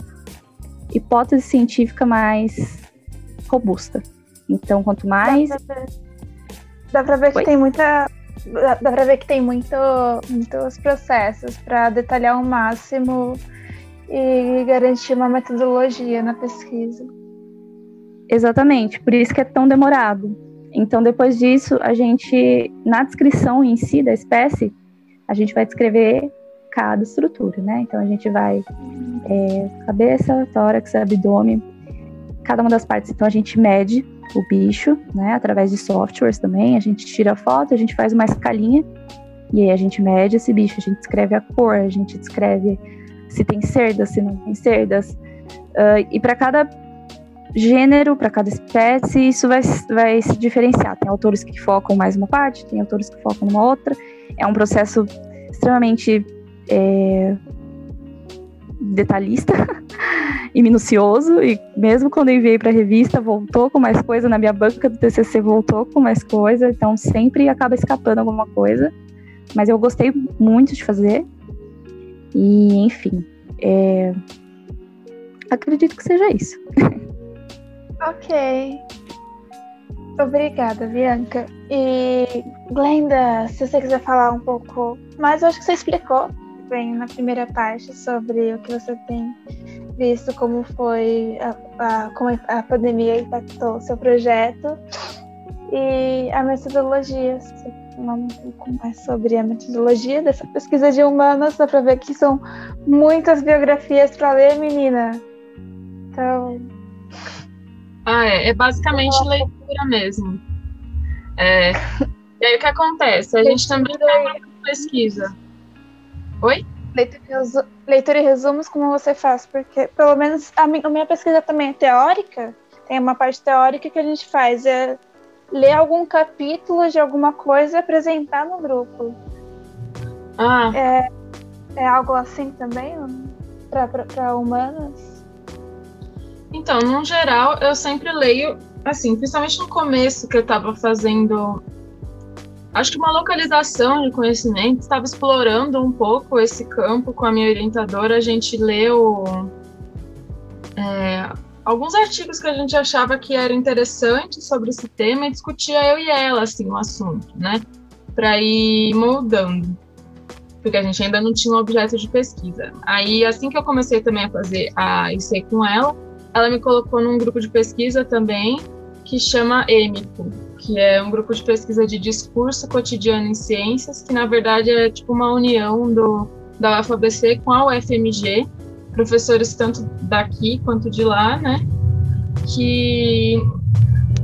hipótese científica mais robusta. Então, quanto mais. Dá pra ver, ver que tem muita. Dá pra ver que tem muito, muitos processos para detalhar ao máximo e garantir uma metodologia na pesquisa. Exatamente, por isso que é tão demorado então, depois disso, a gente, na descrição em si da espécie, a gente vai descrever cada estrutura, né? Então, a gente vai é, cabeça, tórax, abdômen, cada uma das partes. Então, a gente mede o bicho, né? Através de softwares também. A gente tira a foto, a gente faz uma escalinha e aí a gente mede esse bicho, a gente descreve a cor, a gente descreve se tem cerdas, se não tem cerdas. Uh, e para cada gênero para cada espécie, isso vai, vai se diferenciar. Tem autores que focam mais uma parte, tem autores que focam numa outra. É um processo extremamente é, detalhista <laughs> e minucioso. E mesmo quando eu enviei para a revista, voltou com mais coisa. Na minha banca do TCC, voltou com mais coisa. Então, sempre acaba escapando alguma coisa. Mas eu gostei muito de fazer. E, enfim, é... acredito que seja isso. <laughs> Ok. Obrigada, Bianca. E Glenda, se você quiser falar um pouco mais, eu acho que você explicou bem na primeira parte sobre o que você tem visto, como foi a, a como a pandemia impactou o seu projeto e a metodologia. Se você falar um pouco mais sobre a metodologia dessa pesquisa de humanas, dá para ver que são muitas biografias para ler, menina. Então, ah, é, é basicamente leitura mesmo. É, e aí o que acontece? A gente também tem pesquisa. Oi? Leitura e resumos, como você faz? Porque, pelo menos, a minha, a minha pesquisa também é teórica. Tem uma parte teórica que a gente faz. É ler algum capítulo de alguma coisa e apresentar no grupo. Ah. É, é algo assim também? Para humanas? Então, no geral, eu sempre leio, assim, principalmente no começo que eu estava fazendo, acho que uma localização de conhecimento, estava explorando um pouco esse campo com a minha orientadora, a gente leu é, alguns artigos que a gente achava que era interessante sobre esse tema e discutia eu e ela, assim, o assunto, né? Para ir moldando. Porque a gente ainda não tinha um objeto de pesquisa. Aí, assim que eu comecei também a fazer a IC com ela, ela me colocou num grupo de pesquisa também, que chama EMICO, que é um grupo de pesquisa de discurso cotidiano em ciências, que na verdade é tipo uma união do, da UFABC com a UFMG, professores tanto daqui quanto de lá, né? Que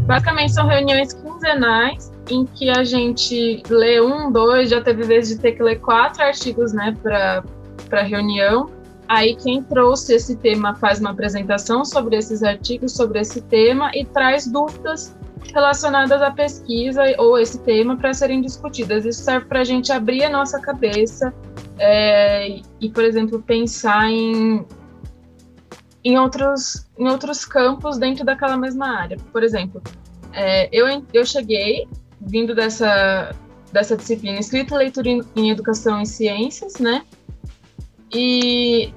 basicamente são reuniões quinzenais em que a gente lê um, dois, já teve vezes de ter que ler quatro artigos, né, para reunião. Aí quem trouxe esse tema faz uma apresentação sobre esses artigos, sobre esse tema e traz dúvidas relacionadas à pesquisa ou esse tema para serem discutidas. Isso serve para a gente abrir a nossa cabeça é, e, por exemplo, pensar em, em, outros, em outros campos dentro daquela mesma área. Por exemplo, é, eu, eu cheguei vindo dessa, dessa disciplina escrita leitura em, em educação e ciências, né? E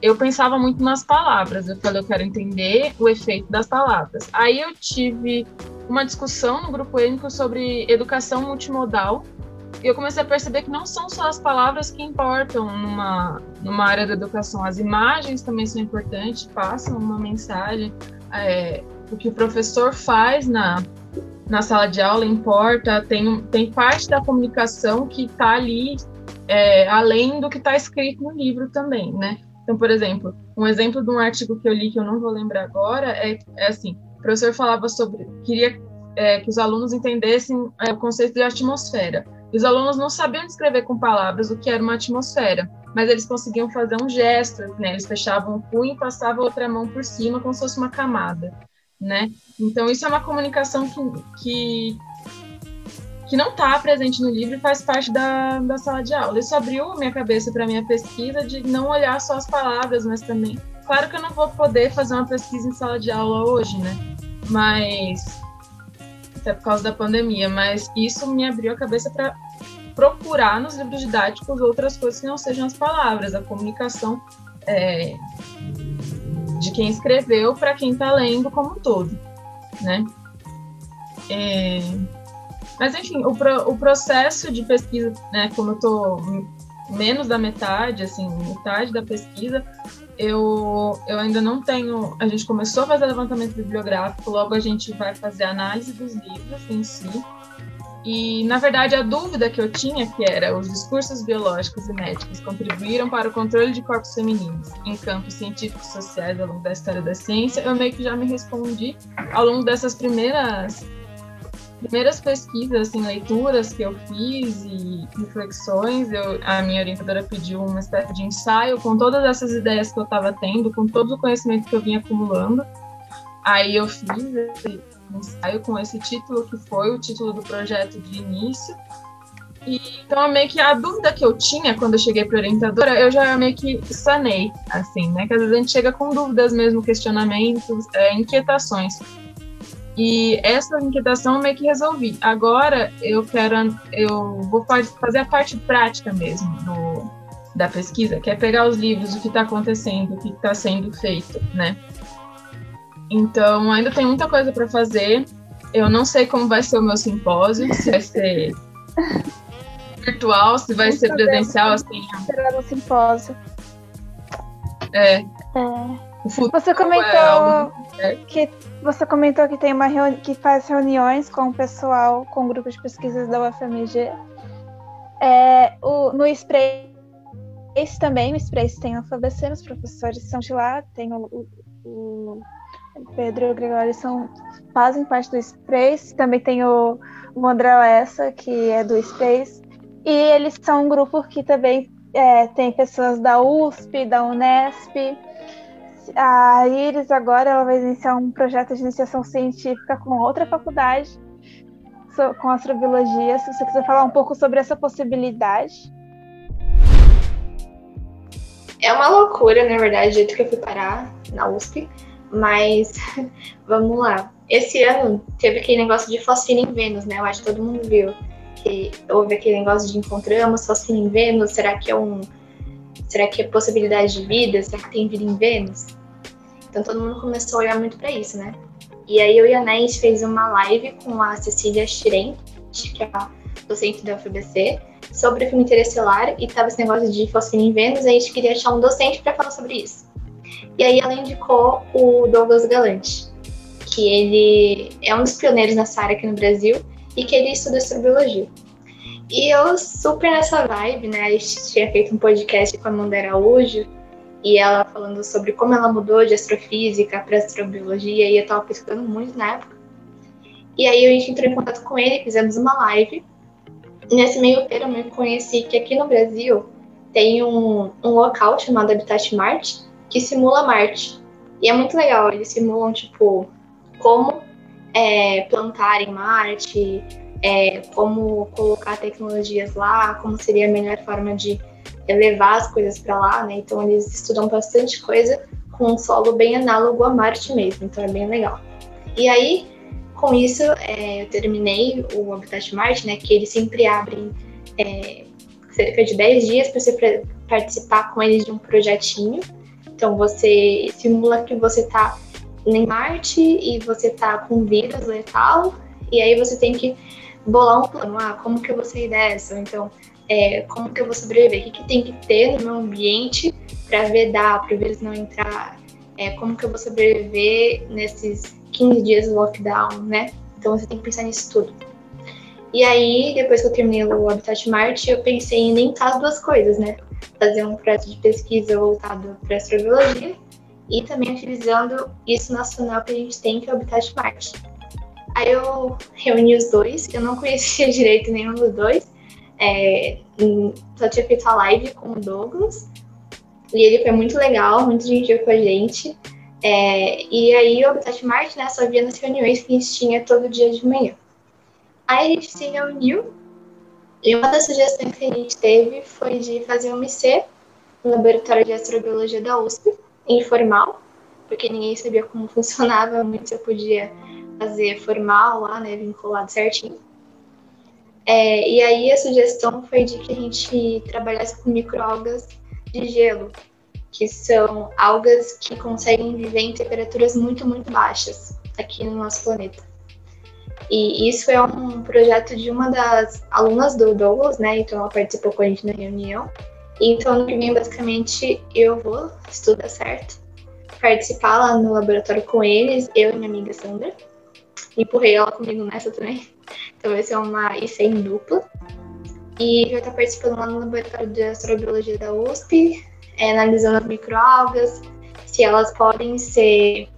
eu pensava muito nas palavras. Eu falei, eu quero entender o efeito das palavras. Aí eu tive uma discussão no grupo étnico sobre educação multimodal. E eu comecei a perceber que não são só as palavras que importam numa, numa área da educação, as imagens também são importantes, passam uma mensagem. É, o que o professor faz na, na sala de aula importa, tem, tem parte da comunicação que está ali é, além do que está escrito no livro também, né? Então, por exemplo, um exemplo de um artigo que eu li que eu não vou lembrar agora é, é assim: o professor falava sobre, queria é, que os alunos entendessem é, o conceito de atmosfera. E os alunos não sabiam descrever com palavras o que era uma atmosfera, mas eles conseguiam fazer um gesto, né? Eles fechavam o punho e passavam outra mão por cima, como se fosse uma camada, né? Então, isso é uma comunicação que, que que não está presente no livro e faz parte da, da sala de aula. Isso abriu minha cabeça para minha pesquisa de não olhar só as palavras, mas também. Claro que eu não vou poder fazer uma pesquisa em sala de aula hoje, né? Mas. Até por causa da pandemia, mas isso me abriu a cabeça para procurar nos livros didáticos outras coisas que não sejam as palavras, a comunicação é, de quem escreveu para quem está lendo como um todo, né? É, mas, enfim, o, pro, o processo de pesquisa, né, como eu estou menos da metade, assim, metade da pesquisa, eu, eu ainda não tenho. A gente começou a fazer levantamento bibliográfico, logo a gente vai fazer análise dos livros em si. E, na verdade, a dúvida que eu tinha, que era os discursos biológicos e médicos contribuíram para o controle de corpos femininos em campos científicos e sociais ao longo da história da ciência, eu meio que já me respondi ao longo dessas primeiras primeiras pesquisas, assim, leituras que eu fiz e reflexões, eu, a minha orientadora pediu uma espécie de ensaio com todas essas ideias que eu estava tendo, com todo o conhecimento que eu vinha acumulando. Aí eu fiz esse ensaio com esse título, que foi o título do projeto de início. E, então, meio que a dúvida que eu tinha quando eu cheguei para orientadora, eu já meio que sanei, assim, né? Que às vezes a gente chega com dúvidas mesmo, questionamentos, é, inquietações. E essa inquietação eu meio que resolvi. Agora eu quero, eu vou fazer a parte prática mesmo do, da pesquisa, que é pegar os livros, o que está acontecendo, o que está sendo feito, né? Então ainda tem muita coisa para fazer. Eu não sei como vai ser o meu simpósio, se vai ser <laughs> virtual, se vai ser presencial, assim. Será no simpósio. É. é. Você comentou é que você comentou que tem uma reuni que faz reuniões com o pessoal, com grupos de pesquisas da UFMG. É, o, no Sprace também, o Sprace tem a UFABC, os professores são de lá, tem o, o, o Pedro e o Gregório são, fazem parte do Sprace, também tem o, o André Lessa, que é do Space, e eles são um grupo que também é, tem pessoas da USP, da Unesp, a Iris agora ela vai iniciar um projeto de iniciação científica com outra faculdade, com astrobiologia. Se você quiser falar um pouco sobre essa possibilidade. É uma loucura, na verdade, o jeito que eu fui parar na USP, mas <laughs> vamos lá. Esse ano teve aquele negócio de fósforo em Vênus, né? Eu acho que todo mundo viu que houve aquele negócio de encontramos fósforo em Vênus, será que é um Será que é possibilidade de vida? Será que tem vida em Vênus? Então todo mundo começou a olhar muito para isso, né? E aí eu e a Né, fez uma live com a Cecília Chiren, que é a docente da UFBC, sobre o filme interestelar e tava esse negócio de fosfina em Vênus, e a gente queria achar um docente para falar sobre isso. E aí ela indicou o Douglas Galante, que ele é um dos pioneiros nessa área aqui no Brasil e que ele estuda astrobiologia. E eu super nessa vibe, né? A gente tinha feito um podcast com a Amanda Araújo e ela falando sobre como ela mudou de astrofísica para astrobiologia e eu tava pesquisando muito na época. E aí a gente entrou em contato com ele, fizemos uma live. Nesse meio termo eu conheci que aqui no Brasil tem um, um local chamado Habitat Marte que simula Marte. E é muito legal, eles simulam, tipo, como é, plantar em Marte, é, como colocar tecnologias lá, como seria a melhor forma de levar as coisas para lá, né? Então eles estudam bastante coisa com um solo bem análogo a Marte mesmo, então é bem legal. E aí, com isso, é, eu terminei o Habitat Marte, né? Que eles sempre abrem é, cerca de 10 dias para você participar com eles de um projetinho. Então você simula que você está em Marte e você tá com vírus letal, e aí você tem que bolar um plano. Ah, como que eu vou sair dessa? Então, é, como que eu vou sobreviver? O que, que tem que ter no meu ambiente para vedar, para vírus não entrar? É, como que eu vou sobreviver nesses 15 dias de lockdown, né? Então você tem que pensar nisso tudo. E aí, depois que eu terminei o Habitat Marte, eu pensei em linkar as duas coisas, né? Fazer um projeto de pesquisa voltado para astrobiologia e também utilizando isso nacional que a gente tem, que é o Habitat Marte. Aí eu reuni os dois, eu não conhecia <laughs> direito nenhum dos dois, é, só tinha feito a live com o Douglas, e ele foi muito legal, muito gentil com a gente. É, e aí o Habitat Marte, né, só via nas reuniões que a gente tinha todo dia de manhã. Aí a gente se reuniu, e uma das sugestões que a gente teve foi de fazer um IC no Laboratório de Astrobiologia da USP, informal, porque ninguém sabia como <laughs> funcionava, muito eu podia fazer formal lá, né, vinculado certinho. É, e aí a sugestão foi de que a gente trabalhasse com microalgas de gelo, que são algas que conseguem viver em temperaturas muito, muito baixas aqui no nosso planeta. E isso é um projeto de uma das alunas do Douglas, né? Então ela participou com a gente na reunião. Então, no vem, basicamente, eu vou, der certo, participar lá no laboratório com eles, eu e minha amiga Sandra. Empurrei ela comigo nessa também. Então, vai ser uma IC em dupla. E vai estar participando lá no laboratório de astrobiologia da USP, é, analisando as microalgas, se elas podem ser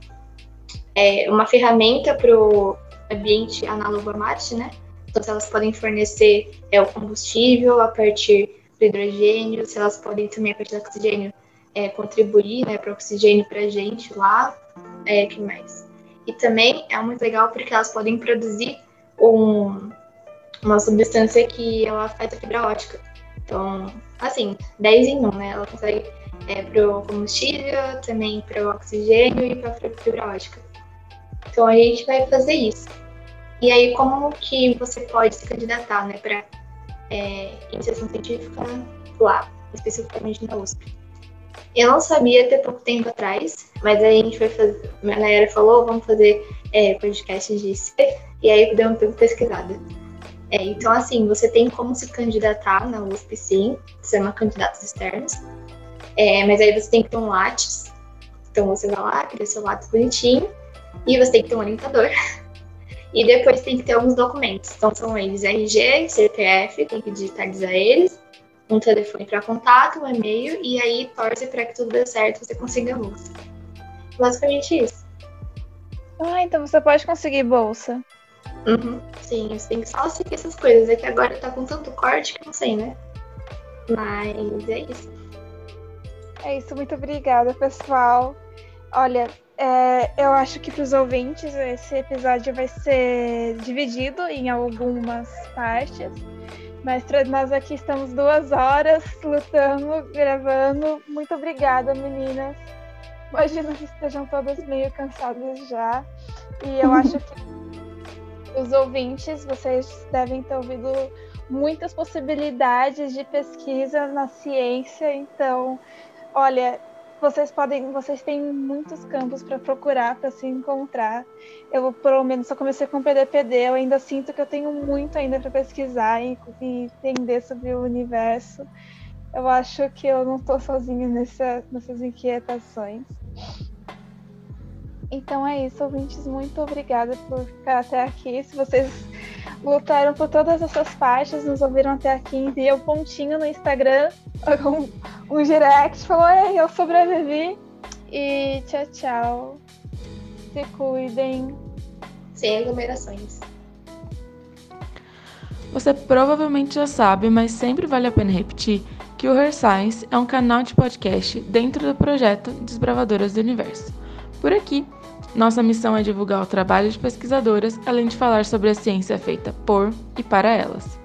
é, uma ferramenta para o ambiente análogo a Marte, né? Então, se elas podem fornecer é, o combustível a partir do hidrogênio, se elas podem também, a partir do oxigênio, é, contribuir né, para o oxigênio para a gente lá, é, que mais? E também é muito legal porque elas podem produzir um, uma substância que ela afeta a fibra ótica. Então, assim, 10 em 1, né? Ela consegue é, para o combustível, também para o oxigênio e para a fibra ótica. Então, a gente vai fazer isso. E aí, como que você pode se candidatar, né, para é, iniciação científica lá, especificamente na USP. Eu não sabia até pouco tempo atrás, mas aí a gente foi fazer. A Nayara falou, vamos fazer é, podcast de C, e aí eu dei uma pesquisada. É, então, assim, você tem como se candidatar na USP, sim, uma candidatos externos, é, mas aí você tem que ter um Lattes. Então, você vai lá, cria seu Lattes bonitinho, e você tem que ter um orientador. E depois tem que ter alguns documentos. Então são eles RG, CPF, tem que digitalizar eles, um telefone para contato, um e-mail, e aí torce para que tudo dê certo e você consiga a bolsa. Basicamente isso. Ah, então você pode conseguir bolsa. Uhum. Sim, você tem que só seguir essas coisas. É que agora tá com tanto corte que não sei, né? Mas é isso. É isso, muito obrigada, pessoal. Olha, é, eu acho que para os ouvintes esse episódio vai ser dividido em algumas partes, mas nós aqui estamos duas horas lutando, gravando. Muito obrigada, meninas. Imagino que estejam todas meio cansadas já. E eu <laughs> acho que os ouvintes, vocês devem ter ouvido muitas possibilidades de pesquisa na ciência. Então, olha, vocês podem, vocês têm muitos campos para procurar, para se encontrar. Eu, pelo menos, só comecei com PDPD, eu ainda sinto que eu tenho muito ainda para pesquisar e, e, entender sobre o universo. Eu acho que eu não estou sozinha nessa, nessas inquietações. Então é isso, ouvintes. Muito obrigada por ficar até aqui. Se vocês lutaram por todas essas partes, nos ouviram até aqui, envia um pontinho no Instagram, <laughs> um, um direct, falou: Ei, eu sobrevivi. E tchau, tchau. Se cuidem. Sem aglomerações. Você provavelmente já sabe, mas sempre vale a pena repetir que o Her Science é um canal de podcast dentro do projeto Desbravadoras do Universo. Por aqui, nossa missão é divulgar o trabalho de pesquisadoras, além de falar sobre a ciência feita por e para elas.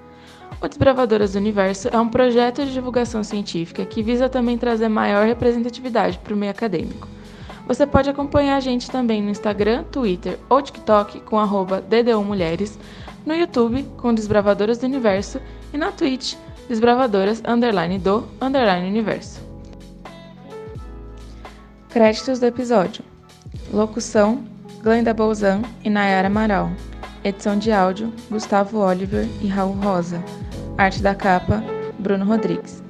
O Desbravadoras do Universo é um projeto de divulgação científica que visa também trazer maior representatividade para o meio acadêmico. Você pode acompanhar a gente também no Instagram, Twitter ou TikTok com arroba DDUMulheres, no YouTube com Desbravadoras do Universo e na Twitch, Desbravadoras underline do underline universo. Créditos do episódio. Locução: Glenda Bolzan e Nayara Amaral. Edição de áudio: Gustavo Oliver e Raul Rosa. Arte da capa: Bruno Rodrigues.